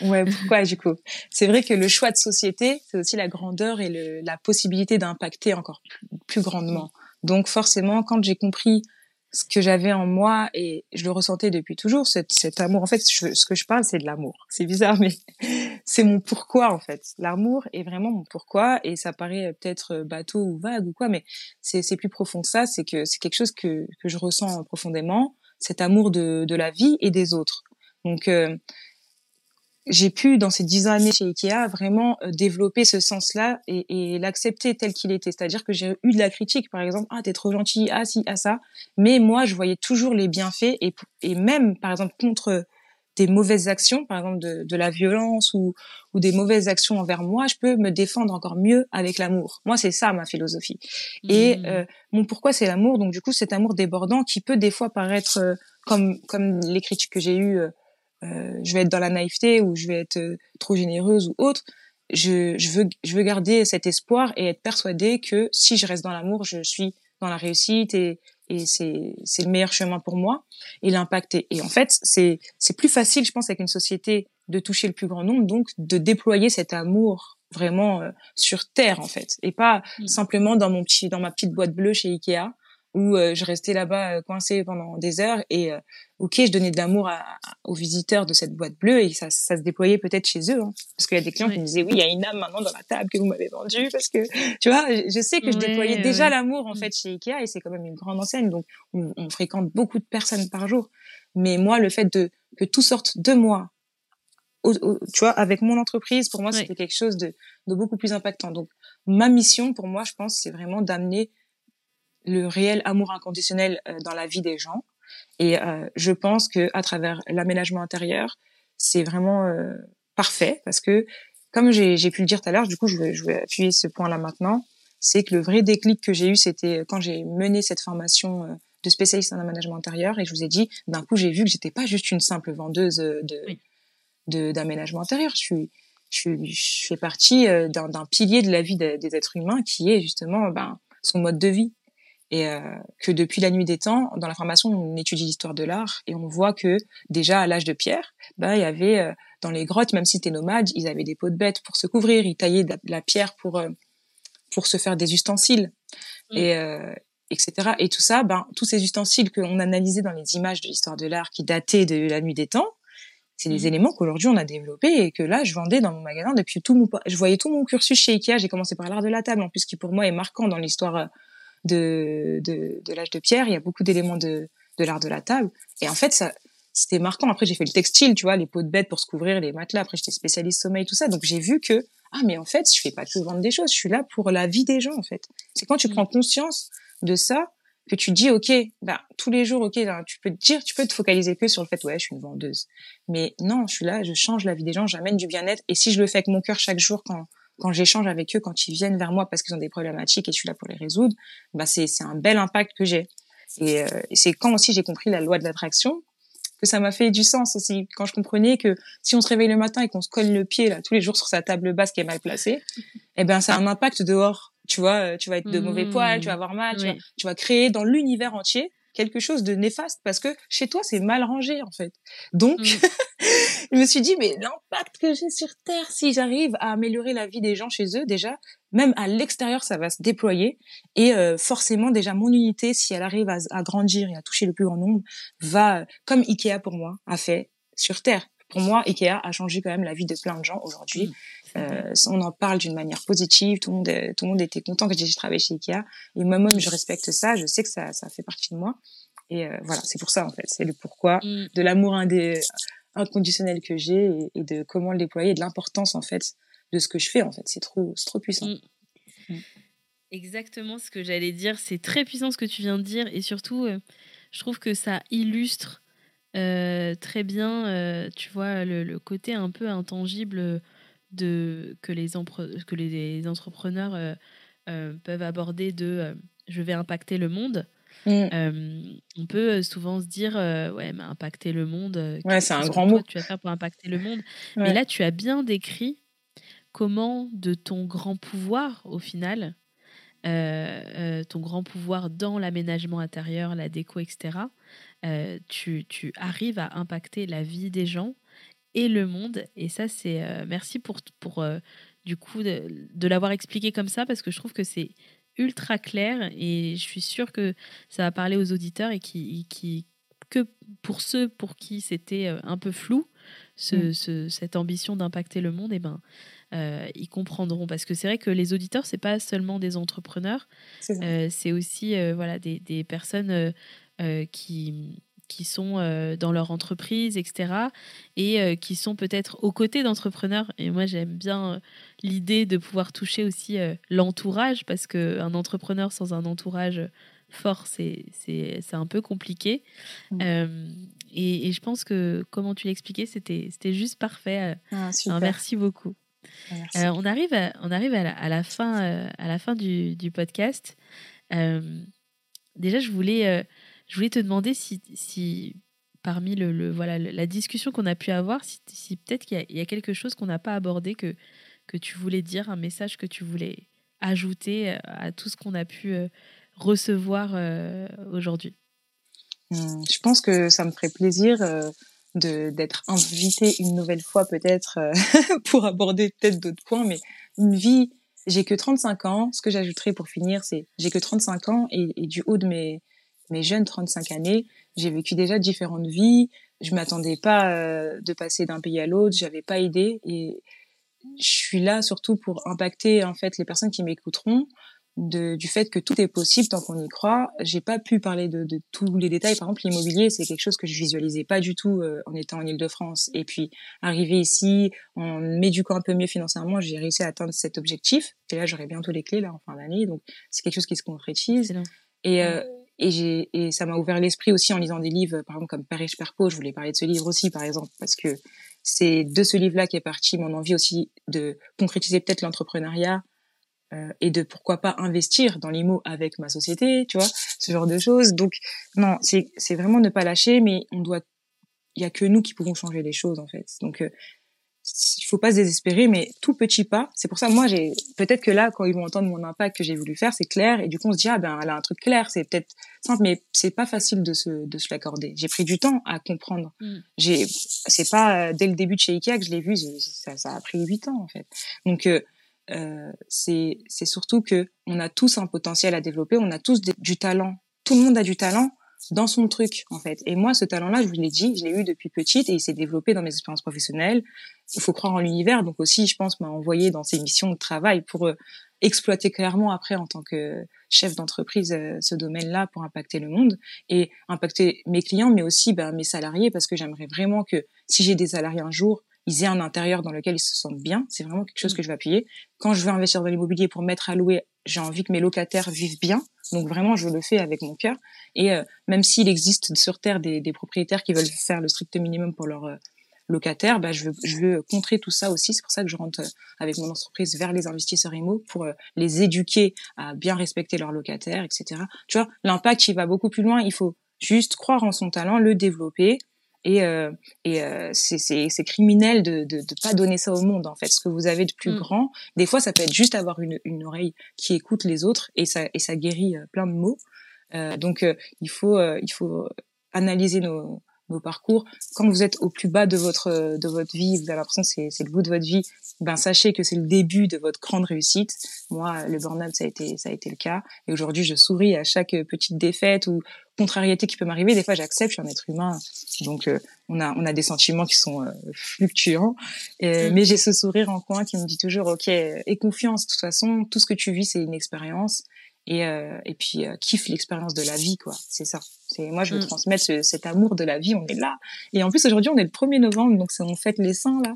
Ouais, pourquoi du coup? C'est vrai que le choix de société, c'est aussi la grandeur et le, la possibilité d'impacter encore plus, grandement. Donc forcément, quand j'ai compris ce que j'avais en moi et je le ressentais depuis toujours, cet, cet amour. En fait, ce que je parle, c'est de l'amour. C'est bizarre, mais c'est mon pourquoi en fait. L'amour est vraiment mon pourquoi et ça paraît peut-être bateau ou vague ou quoi, mais c'est plus profond que ça. C'est que c'est quelque chose que, que je ressens profondément, cet amour de, de la vie et des autres. Donc euh, j'ai pu, dans ces dix années chez Ikea, vraiment euh, développer ce sens-là et, et l'accepter tel qu'il était. C'est-à-dire que j'ai eu de la critique, par exemple, ah t'es trop gentil, ah si, ah ça. Mais moi, je voyais toujours les bienfaits et, et même, par exemple, contre des mauvaises actions, par exemple de, de la violence ou, ou des mauvaises actions envers moi, je peux me défendre encore mieux avec l'amour. Moi, c'est ça ma philosophie. Et mmh. euh, mon pourquoi c'est l'amour. Donc du coup, cet amour débordant qui peut des fois paraître euh, comme comme les critiques que j'ai eues euh, je vais être dans la naïveté ou je vais être trop généreuse ou autre. Je, je, veux, je veux garder cet espoir et être persuadée que si je reste dans l'amour, je suis dans la réussite et, et c'est, c'est le meilleur chemin pour moi et l'impact. Et en fait, c'est, c'est plus facile, je pense, avec une société de toucher le plus grand nombre, donc de déployer cet amour vraiment euh, sur terre en fait et pas mmh. simplement dans mon petit dans ma petite boîte bleue chez Ikea où euh, je restais là-bas euh, coincée pendant des heures et euh, ok je donnais de l'amour aux visiteurs de cette boîte bleue et ça, ça se déployait peut-être chez eux hein. parce qu'il y a des clients qui me disaient oui il y a une âme maintenant dans la table que vous m'avez vendue parce que tu vois je sais que je déployais déjà l'amour en mm. fait chez Ikea et c'est quand même une grande enseigne donc on, on, fréquente beaucoup de personnes par jour. Mais moi le fait de que tout sorte de moi tu vois avec mon entreprise pour moi c'était quelque chose de, de beaucoup plus impactant. Donc ma mission pour moi je pense c'est vraiment d'amener le réel amour inconditionnel euh, dans la vie des gens. Et euh, je pense que à travers l'aménagement intérieur, c'est vraiment euh, parfait parce que, comme j'ai pu le dire tout à l'heure, du coup, je vais, je vais appuyer ce point-là maintenant, c'est que le vrai déclic que j'ai eu, c'était quand j'ai mené cette formation de spécialiste en aménagement intérieur et je vous ai dit, d'un coup, j'ai vu que j'étais pas juste une simple vendeuse de d'aménagement intérieur. Je suis, je, je fais partie d'un pilier de la vie des, des, êtres humains qui est justement ben, son mode de vie et euh, que depuis la nuit des temps, dans la formation, on étudie l'histoire de l'art et on voit que déjà à l'âge de pierre, ben il y avait euh, dans les grottes, même si c'était nomade, ils avaient des pots de bêtes pour se couvrir, ils taillaient de la, pierre pour euh, pour se faire des ustensiles mmh. et etc. Et tout ça, ben tous ces ustensiles que l'on analysait dans les images de l'histoire de l'art qui dataient de la nuit des temps, c'est des mmh. éléments qu'aujourd'hui on a développés et que là je vendais dans mon magasin depuis tout mon je voyais tout mon cursus chez Ikea j'ai commencé par l'art de la table en plus qui pour moi est marquant dans l'histoire de, de, de l'âge de pierre, il y a beaucoup d'éléments de, de l'art de la table. Et en fait, ça, c'était marquant. Après, j'ai fait le textile, tu vois, les pots de bête pour se couvrir, les matelas. Après, j'étais spécialiste sommeil, tout ça. Donc, j'ai vu que, ah, mais en fait, je fais pas que vendre des choses. Je suis là pour la vie des gens, en fait. C'est quand tu mm. prends conscience de ça que tu dis, OK, bah, tous les jours, OK, tu peux te dire, tu peux te focaliser que sur le fait, ouais, je suis une vendeuse. Mais non, je suis là, je change la vie des gens, j'amène du bien-être. Et si je le fais avec mon cœur chaque jour quand, quand j'échange avec eux, quand ils viennent vers moi parce qu'ils ont des problématiques et je suis là pour les résoudre, bah c'est c'est un bel impact que j'ai. Et, euh, c'est quand aussi j'ai compris la loi de l'attraction que ça m'a fait du sens aussi. Quand je comprenais que si on se réveille le matin et qu'on se colle le pied là tous les jours sur sa table basse qui est mal placée, <laughs> eh ben ça a un impact dehors. Tu vois, euh, tu vas être de mauvais poils, tu vas avoir mal, tu, vas, tu vas créer dans l'univers entier quelque chose de néfaste parce que chez toi c'est mal rangé en fait. Donc mm. <laughs> je me suis dit mais l'impact que j'ai sur terre si j'arrive à améliorer la vie des gens chez eux déjà même à l'extérieur ça va se déployer et euh, forcément déjà mon unité si elle arrive à, grandir et à toucher le plus grand nombre va comme Ikea pour moi a fait sur terre. Pour moi Ikea a changé quand même la vie de plein de gens aujourd'hui. Mm. Euh, on en parle d'une manière positive. Tout le monde, tout le monde était content que j'ai travaillé chez Ikea. Et moi-même, je respecte ça. Je sais que ça, ça fait partie de moi. Et euh, voilà, c'est pour ça en fait. C'est le pourquoi mm. de l'amour inconditionnel que j'ai et, de comment le déployer, et de l'importance en fait de ce que je fais en fait. C'est trop, trop puissant. Mm. Mm. Exactement ce que j'allais dire. C'est très puissant ce que tu viens de dire et surtout, euh, je trouve que ça illustre très bien, tu vois, le, le, côté un peu intangible de, que, les, que les entrepreneurs peuvent aborder de je vais impacter le monde. Mm. on peut souvent se dire ouais mais impacter le monde ouais c'est un grand mot tu vas faire pour impacter le monde? Mais là tu as bien décrit comment de ton grand pouvoir au final ton grand pouvoir dans l'aménagement intérieur la déco etc tu, tu, arrives à impacter la vie des gens et le monde et ça c'est merci pour pour du coup de, de l'avoir expliqué comme ça parce que je trouve que c'est ultra clair et je suis sûre que ça va parler aux auditeurs et qui, qui que pour ceux pour qui c'était euh, un peu flou, mm. ce, cette ambition d'impacter le monde, et eh ben, euh, ils comprendront. Parce que c'est vrai que les auditeurs, c'est pas seulement des entrepreneurs, c'est euh, aussi voilà, des, des personnes qui, qui sont euh, dans leur entreprise, etc. Et euh, qui sont peut-être aux côtés d'entrepreneurs. Et moi, j'aime bien euh, l'idée de pouvoir toucher aussi l'entourage, parce qu'un entrepreneur sans un entourage fort, c'est un peu compliqué. Mmh. Et, je pense que, comment tu l'expliquais, c'était juste parfait. Ah, merci beaucoup. Ah, on arrive, à, on arrive à, la, fin, à la fin du, du podcast. déjà, je voulais je voulais te demander si, si parmi le, voilà, la discussion qu'on a pu avoir, si, peut-être qu'il y, a quelque chose qu'on n'a pas abordé, que, que tu voulais dire, un message que tu voulais ajouter euh, à tout ce qu'on a pu euh, recevoir euh, aujourd'hui? Mmh, je pense que ça me ferait plaisir d'être invitée une nouvelle fois peut-être <laughs> pour aborder peut-être d'autres points, mais une vie, j'ai que 35 ans. Ce que j'ajouterais pour finir, c'est j'ai que 35 ans et du haut de mes mes jeunes 35 années, j'ai vécu déjà différentes vies. Je m'attendais pas euh, de passer d'un pays à l'autre. J'avais pas idée et je suis là surtout pour impacter en fait les personnes qui m'écouteront de, du fait que tout est possible tant qu'on y croit. J'ai pas pu parler de, de, tous les détails. Par exemple, l'immobilier, c'est quelque chose que je visualisais pas du tout euh, en étant en Ile-de-France. Et puis, arrivé ici, en m'éduquant un peu mieux financièrement, j'ai réussi à atteindre cet objectif. Et là, j'aurai bientôt les clés là en fin d'année. Donc, c'est quelque chose qui se concrétise. Et euh, et et ça m'a ouvert l'esprit aussi en lisant des livres par exemple comme Père pauvre je voulais parler de ce livre aussi par exemple parce que c'est de ce livre là qui est parti mon envie aussi de concrétiser peut-être l'entrepreneuriat euh, et de pourquoi pas investir dans l'IMO avec ma société tu vois ce genre de choses. Donc non c'est c'est vraiment ne pas lâcher mais on doit il y a que nous qui pouvons changer les choses en fait. Donc euh, il faut pas se désespérer, mais tout petit pas. C'est pour ça, moi, j'ai peut-être que là, quand ils vont entendre mon impact que j'ai voulu faire, c'est clair, et du coup, on se dit ah ben, elle a un truc clair. C'est peut-être simple, mais c'est pas facile de se de se l'accorder. J'ai pris du temps à comprendre. Mm. J'ai, c'est pas euh, dès le début de chez Ikea que je l'ai vu. Ça, ça a pris huit ans en fait. Donc euh, euh, c'est c'est surtout que on a tous un potentiel à développer. On a tous du talent. Tout le monde a du talent dans son truc en fait. Et moi, ce talent-là, je vous l'ai dit, je l'ai eu depuis petite et il s'est développé dans mes expériences professionnelles. Il faut croire en l'univers, donc aussi, je pense, m'a envoyé dans ces missions de travail pour euh, exploiter clairement après en tant que chef d'entreprise euh, ce domaine-là pour impacter le monde et impacter mes clients, mais aussi ben, mes salariés parce que j'aimerais vraiment que si j'ai des salariés un jour, ils aient un intérieur dans lequel ils se sentent bien. C'est vraiment quelque chose que je vais appuyer. Quand je veux investir dans l'immobilier pour mettre à louer, j'ai envie que mes locataires vivent bien. Donc vraiment, je le fais avec mon cœur. Et euh, même s'il existe sur Terre des, propriétaires qui veulent faire le strict minimum pour leurs euh, locataires, bah, je, veux, je veux contrer tout ça aussi. C'est pour ça que je rentre euh, avec mon entreprise vers les investisseurs IMO pour les éduquer à bien respecter leurs locataires, etc. Tu vois, l'impact, il va beaucoup plus loin. Il faut juste croire en son talent, le développer, et, euh, et euh, c'est criminel de, de de pas donner ça au monde en fait ce que vous avez de plus mm. grand des fois ça peut être juste avoir une, une oreille qui écoute les autres et ça et ça guérit euh, plein de mots euh, donc euh, il faut il faut analyser nos vos parcours. Quand vous êtes au plus bas de votre de votre vie, vous avez l'impression que c'est c'est le bout de votre vie. Ben sachez que c'est le début de votre grande réussite. Moi, le burn-out ça a été ça a été le cas. Et aujourd'hui, je souris à chaque petite défaite ou contrariété qui peut m'arriver. Des fois, j'accepte. Je suis un être humain, donc euh, on a on a des sentiments qui sont euh, fluctuants. Et, mm. Mais j'ai ce sourire en coin qui me dit toujours OK, et confiance. De toute façon, tout ce que tu vis, c'est une expérience et, euh, et puis euh, kiffe l'expérience de la vie quoi. C'est ça. C'est moi je veux mm. transmettre cet amour de la vie. On est là. Et en plus aujourd'hui on est le 1er novembre donc c'est on fête les saints là.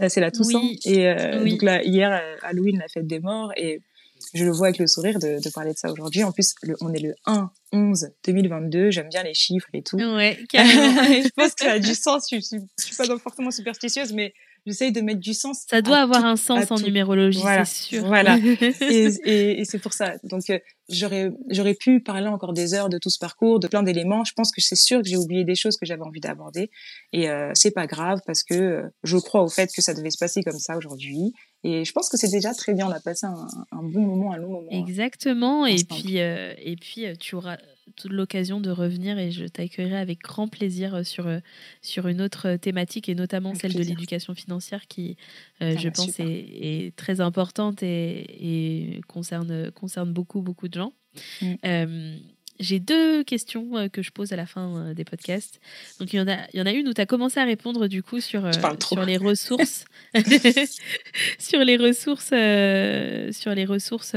Euh, c'est la Toussaint. Et donc là hier Halloween la fête des morts. Et je le vois avec le sourire de, de parler de ça aujourd'hui. En plus le, on est le 1 11 2022 j'aime bien les chiffres et tout. Ouais carrément. <laughs> Je pense que ça a du sens. Je, je, je suis pas forcément superstitieuse mais j'essaye de mettre du sens. Ça doit avoir un sens en numérologie, c'est sûr. Voilà. <laughs> et, et, c'est pour ça. Donc, euh, j'aurais, j'aurais pu parler encore des heures de tout ce parcours, de plein d'éléments. Je pense que c'est sûr que j'ai oublié des choses que j'avais envie d'aborder. Et euh, c'est pas grave parce que euh, je crois au fait que ça devait se passer comme ça aujourd'hui. Et je pense que c'est déjà très bien. On a passé un, un, bon moment, un long moment. Exactement. Et puis, euh, et puis, tu auras l'occasion de revenir et je t'accueillerai avec grand plaisir sur, sur une autre thématique et notamment celle de l'éducation financière qui, je pense, est, est, très importante et, et, concerne, concerne beaucoup, beaucoup de gens. Mm. j'ai deux questions que je pose à la fin des podcasts. Donc, il y en a, il y en a une où tu as commencé à répondre du coup sur, <laughs> <laughs> sur les ressources. sur les ressources, sur les ressources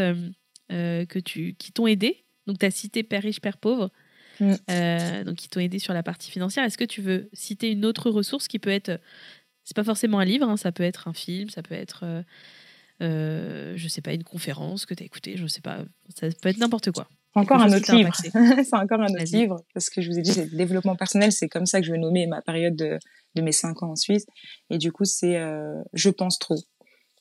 que tu, qui t'ont aidé donc, tu as cité Père riche, Père pauvre, mm. euh, donc qui t'ont aidé sur la partie financière. Est-ce que tu veux citer une autre ressource qui peut être. C'est pas forcément un livre, hein, ça peut être un film, ça peut être. Euh, euh, je sais pas, une conférence que tu as écoutée, je sais pas. Ça peut être n'importe quoi. Encore un autre livre. <laughs> c'est encore un autre livre. Parce que je vous ai dit, le développement personnel, c'est comme ça que je vais nommer ma période de, de mes cinq ans en Suisse. Et du coup, c'est Je pense trop.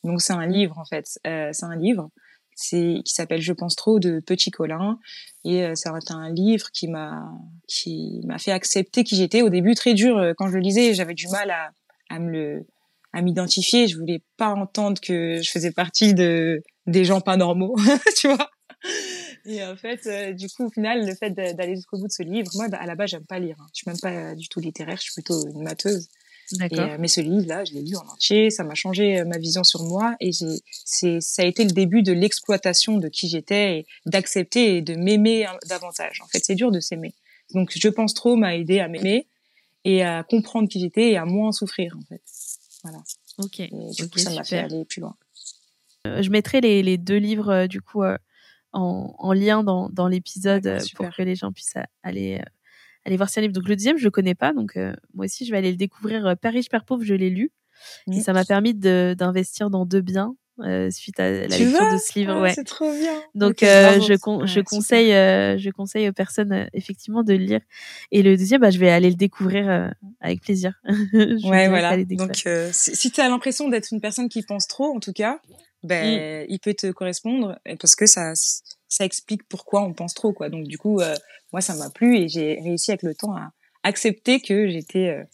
Donc, c'est un livre, en fait. c'est un livre c'est qui s'appelle Je pense trop de Petit Colin. Et euh, c'est un livre qui m'a qui m'a fait accepter qui j'étais. Au début très dur euh, quand je le lisais j'avais du mal à à me le à m'identifier. Je voulais pas entendre que je faisais partie de des gens pas normaux <laughs> tu vois. Et en fait euh, du coup au final le fait d'aller jusqu'au bout de ce livre moi à la base j'aime pas lire hein. je suis même pas du tout littéraire je suis plutôt une matheuse euh, mais ce livre-là, je l'ai lu en entier, ça m'a changé euh, ma vision sur moi et c'est, ça a été le début de l'exploitation de qui j'étais et d'accepter et de m'aimer davantage. En fait, c'est dur de s'aimer. Donc, je pense trop m'a aidé à m'aimer et à comprendre qui j'étais et à moins souffrir, en fait. Voilà. Ok. Et du coup, ça m'a fait aller plus loin. Euh, je mettrai les, les, deux livres, du coup, en, en, lien dans, dans l'épisode pour que les gens puissent aller aller voir si un livre. Donc le deuxième, je le connais pas, donc euh, moi aussi je vais aller le découvrir. Euh, Père riche, Père pauvre, je l'ai lu. Et ça m'a permis d'investir dans deux biens euh, suite à la lecture de ce livre. Ah, ouais. C'est trop bien. Donc je, je conseille, je conseille aux personnes effectivement de le lire. Et le deuxième, bah, je vais aller le découvrir avec plaisir. <laughs> ouais, voilà. Donc si tu as l'impression d'être une personne qui pense trop, en tout cas, ben, mm. il peut te correspondre parce que ça ça explique pourquoi on pense trop quoi. Donc du coup euh, moi ça m'a plu et j'ai réussi avec le temps à accepter que j'étais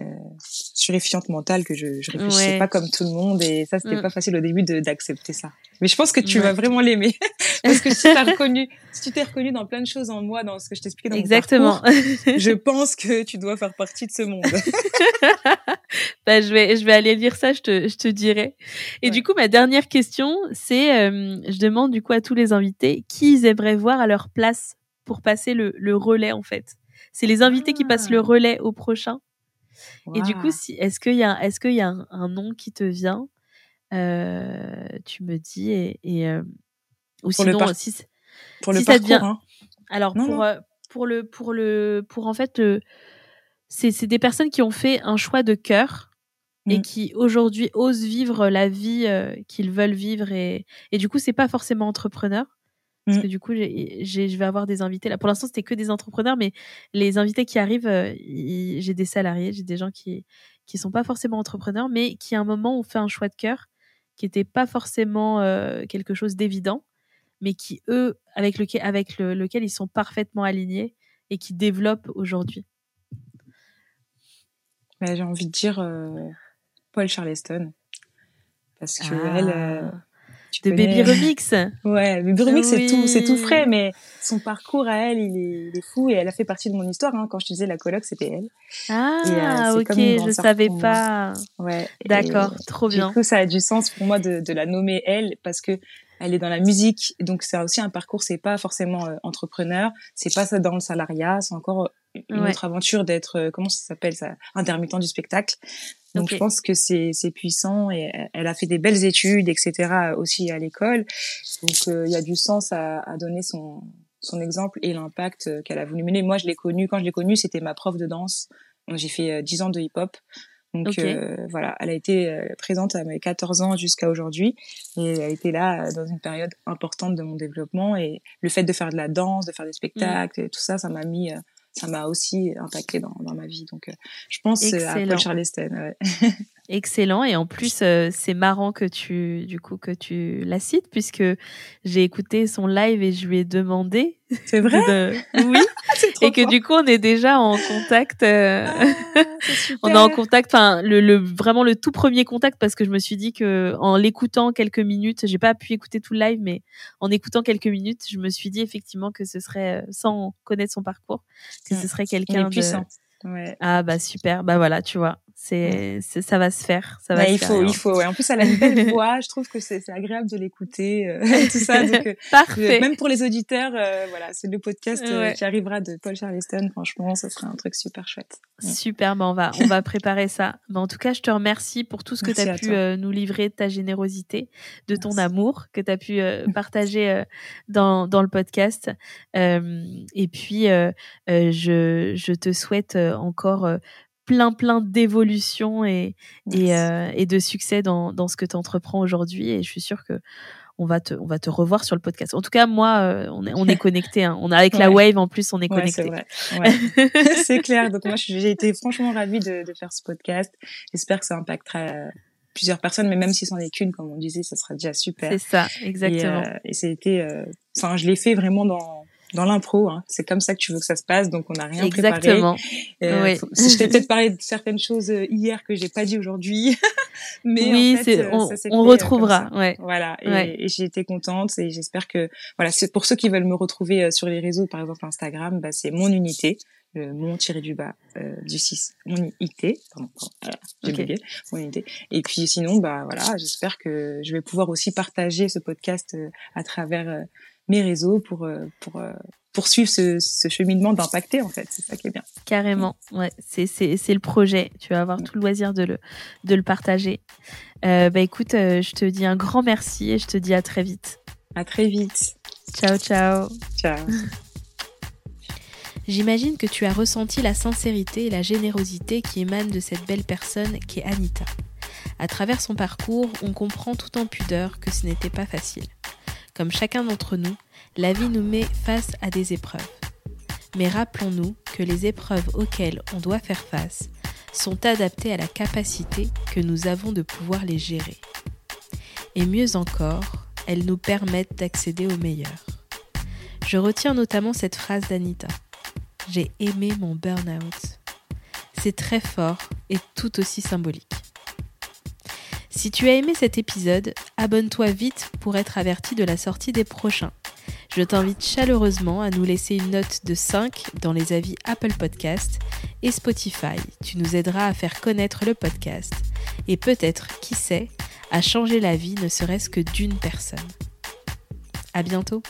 euh, suréfiante mentale que je, je réfléchissais pas comme tout le monde et ça c'était mm. pas facile au début d'accepter ça. Mais je pense que tu vas vraiment l'aimer. <laughs> Parce que si t'as reconnu si tu t'es reconnu dans plein de choses en moi dans ce que je t'expliquais dans exactement. mon parcours, <laughs> je pense que tu dois faire partie de ce monde. <laughs> Bah, je vais je vais aller lire ça je te je te dirai. Et du coup ma dernière question c'est euh, je demande du coup à tous les invités qui ils aimeraient voir à leur place pour passer le, le relais en fait? C'est les invités qui passent le ah. relais au prochain? Et du coup, si, est-ce qu'il y a, est-ce qu'il y a un, nom qui te vient euh, Tu me dis et, et euh, ou pour sinon, le si, pour le parcours, ça hein. Alors pour euh, pour le pour le pour en fait c'est c'est des personnes qui ont fait un choix de cœur et mmh. qui aujourd'hui osent vivre la vie qu'ils veulent vivre et et du coup c'est pas forcément entrepreneur parce mmh. que du coup, je vais avoir des invités. Là, pour l'instant, c'était que des entrepreneurs, mais les invités qui arrivent, euh, j'ai des salariés, j'ai des gens qui qui sont pas forcément entrepreneurs, mais qui à un moment ont fait un choix de cœur qui n'était pas forcément euh, quelque chose d'évident, mais qui eux, avec lequel avec lequel ils sont parfaitement alignés et qui développent aujourd'hui. Bah, j'ai envie de dire euh, Paul Charleston parce que elle ah de Baby Remix. Ouais, Baby Remix, c'est tout, c'est tout frais, mais son parcours à elle, il est, il est, fou et elle a fait partie de mon histoire. Hein. Quand je te disais la coloc, c'était elle. Ah, euh, ok, je savais pas. Ouais. D'accord, trop bien. Du coup, ça a du sens pour moi de, de la nommer elle parce que elle est dans la musique, donc c'est aussi un parcours. C'est pas forcément euh, entrepreneur, c'est pas ça dans le salariat, c'est encore une autre aventure d'être euh, comment ça s'appelle ça intermittent du spectacle. Donc je pense que c'est puissant et elle a fait des belles études etc aussi à l'école. Donc euh, il y a du sens à, à donner son son exemple et l'impact qu'elle a voulu mener. Moi je l'ai connue quand je l'ai connue c'était ma prof de danse. J'ai fait 10 ans de hip-hop. Donc euh, voilà, elle a été euh, présente à mes 14 ans jusqu'à aujourd'hui et elle a été là euh, dans une période importante de mon développement et le fait de faire de la danse, de faire des spectacles et tout ça, ça m'a mis ça m'a aussi impacté dans, dans ma vie. Donc, je pense à Paul Charleston. Ouais. <laughs> Excellent et en plus c'est marrant que tu du coup que tu la cites puisque j'ai écouté son live et je lui ai demandé c'est vrai? Oui. <laughs> Et que du coup on est déjà en contact ah, <laughs> on est en contact enfin le, le, vraiment le tout premier contact parce que je me suis dit que en l'écoutant quelques minutes j'ai pas pu écouter tout le live mais en écoutant quelques minutes je me suis dit effectivement que ce serait sans connaître son parcours que ce serait quelqu'un de puissant Ouais. Ah bah super, bah voilà, tu vois, c'est ça va se faire, ça va. Bah, il faut, il faut. Ouais. En plus, elle a une <laughs> belle voix. Je trouve que c'est agréable de l'écouter, euh, <laughs> tout ça. Donc, euh, <laughs> Parfait. même pour les auditeurs, euh, voilà, c'est le podcast qui arrivera de Paul Charleston. Franchement, ça serait un truc super chouette. Super, bah on va on va préparer ça. Mais en tout cas, je te remercie pour tout ce que tu as pu nous livrer, de ta générosité, de ton amour que tu as pu partager dans dans le podcast. et puis, je je te souhaite encore plein plein d'évolution et et, euh, et, de succès dans, dans ce que tu entreprends aujourd'hui et je suis sûre que on va te on va te revoir sur le podcast. En tout cas, moi euh, on est on est <laughs> connecté hein. On a avec la Wave en plus, on est connecté. <laughs> <laughs> c'est clair. Donc moi j'ai été franchement ravie de, de faire ce podcast. J'espère que ça impactera euh, plusieurs personnes, mais même si c'en est qu'une, comme on disait, ça sera déjà super. C'est ça, exactement. Et, et c'était, enfin, je l'ai fait vraiment dans dans l'impro. Hein. C'est comme ça que tu veux que ça se passe, donc on n'a rien Exactement. préparé. Euh, oui. je t'ai <laughs> peut-être parlé de certaines choses euh, hier que j'ai pas dit aujourd'hui, <laughs> mais oui, en fait, euh, on, on euh, retrouvera. Ouais. Voilà. Et, et j'ai été contente et j'espère que voilà, c'est pour ceux qui veulent me retrouver sur les réseaux, par exemple Instagram, bah, c'est mon unité. Le mon tiré du bas euh, du 6 mon IT pardon, voilà, j'ai okay. mon unité et puis sinon bah voilà j'espère que je vais pouvoir aussi partager ce podcast à travers mes réseaux pour euh, pour euh, poursuivre ce, ce cheminement d'impacter en fait. C'est ça qui est bien. Carrément. Ouais. C'est le projet. Tu vas avoir tout le loisir de le de le partager. Euh, bah écoute euh, je te dis un grand merci et je te dis à très vite. À très vite. Ciao ciao. Ciao. <laughs> J'imagine que tu as ressenti la sincérité et la générosité qui émanent de cette belle personne qui est Anita. À travers son parcours, on comprend tout en pudeur que ce n'était pas facile. Comme chacun d'entre nous, la vie nous met face à des épreuves. Mais rappelons-nous que les épreuves auxquelles on doit faire face sont adaptées à la capacité que nous avons de pouvoir les gérer. Et mieux encore, elles nous permettent d'accéder au meilleur. Je retiens notamment cette phrase d'Anita. J'ai aimé mon burn-out. C'est très fort et tout aussi symbolique. Si tu as aimé cet épisode, abonne-toi vite pour être averti de la sortie des prochains. Je t'invite chaleureusement à nous laisser une note de 5 dans les avis Apple Podcast et Spotify. Tu nous aideras à faire connaître le podcast et peut-être, qui sait, à changer la vie ne serait-ce que d'une personne. À bientôt!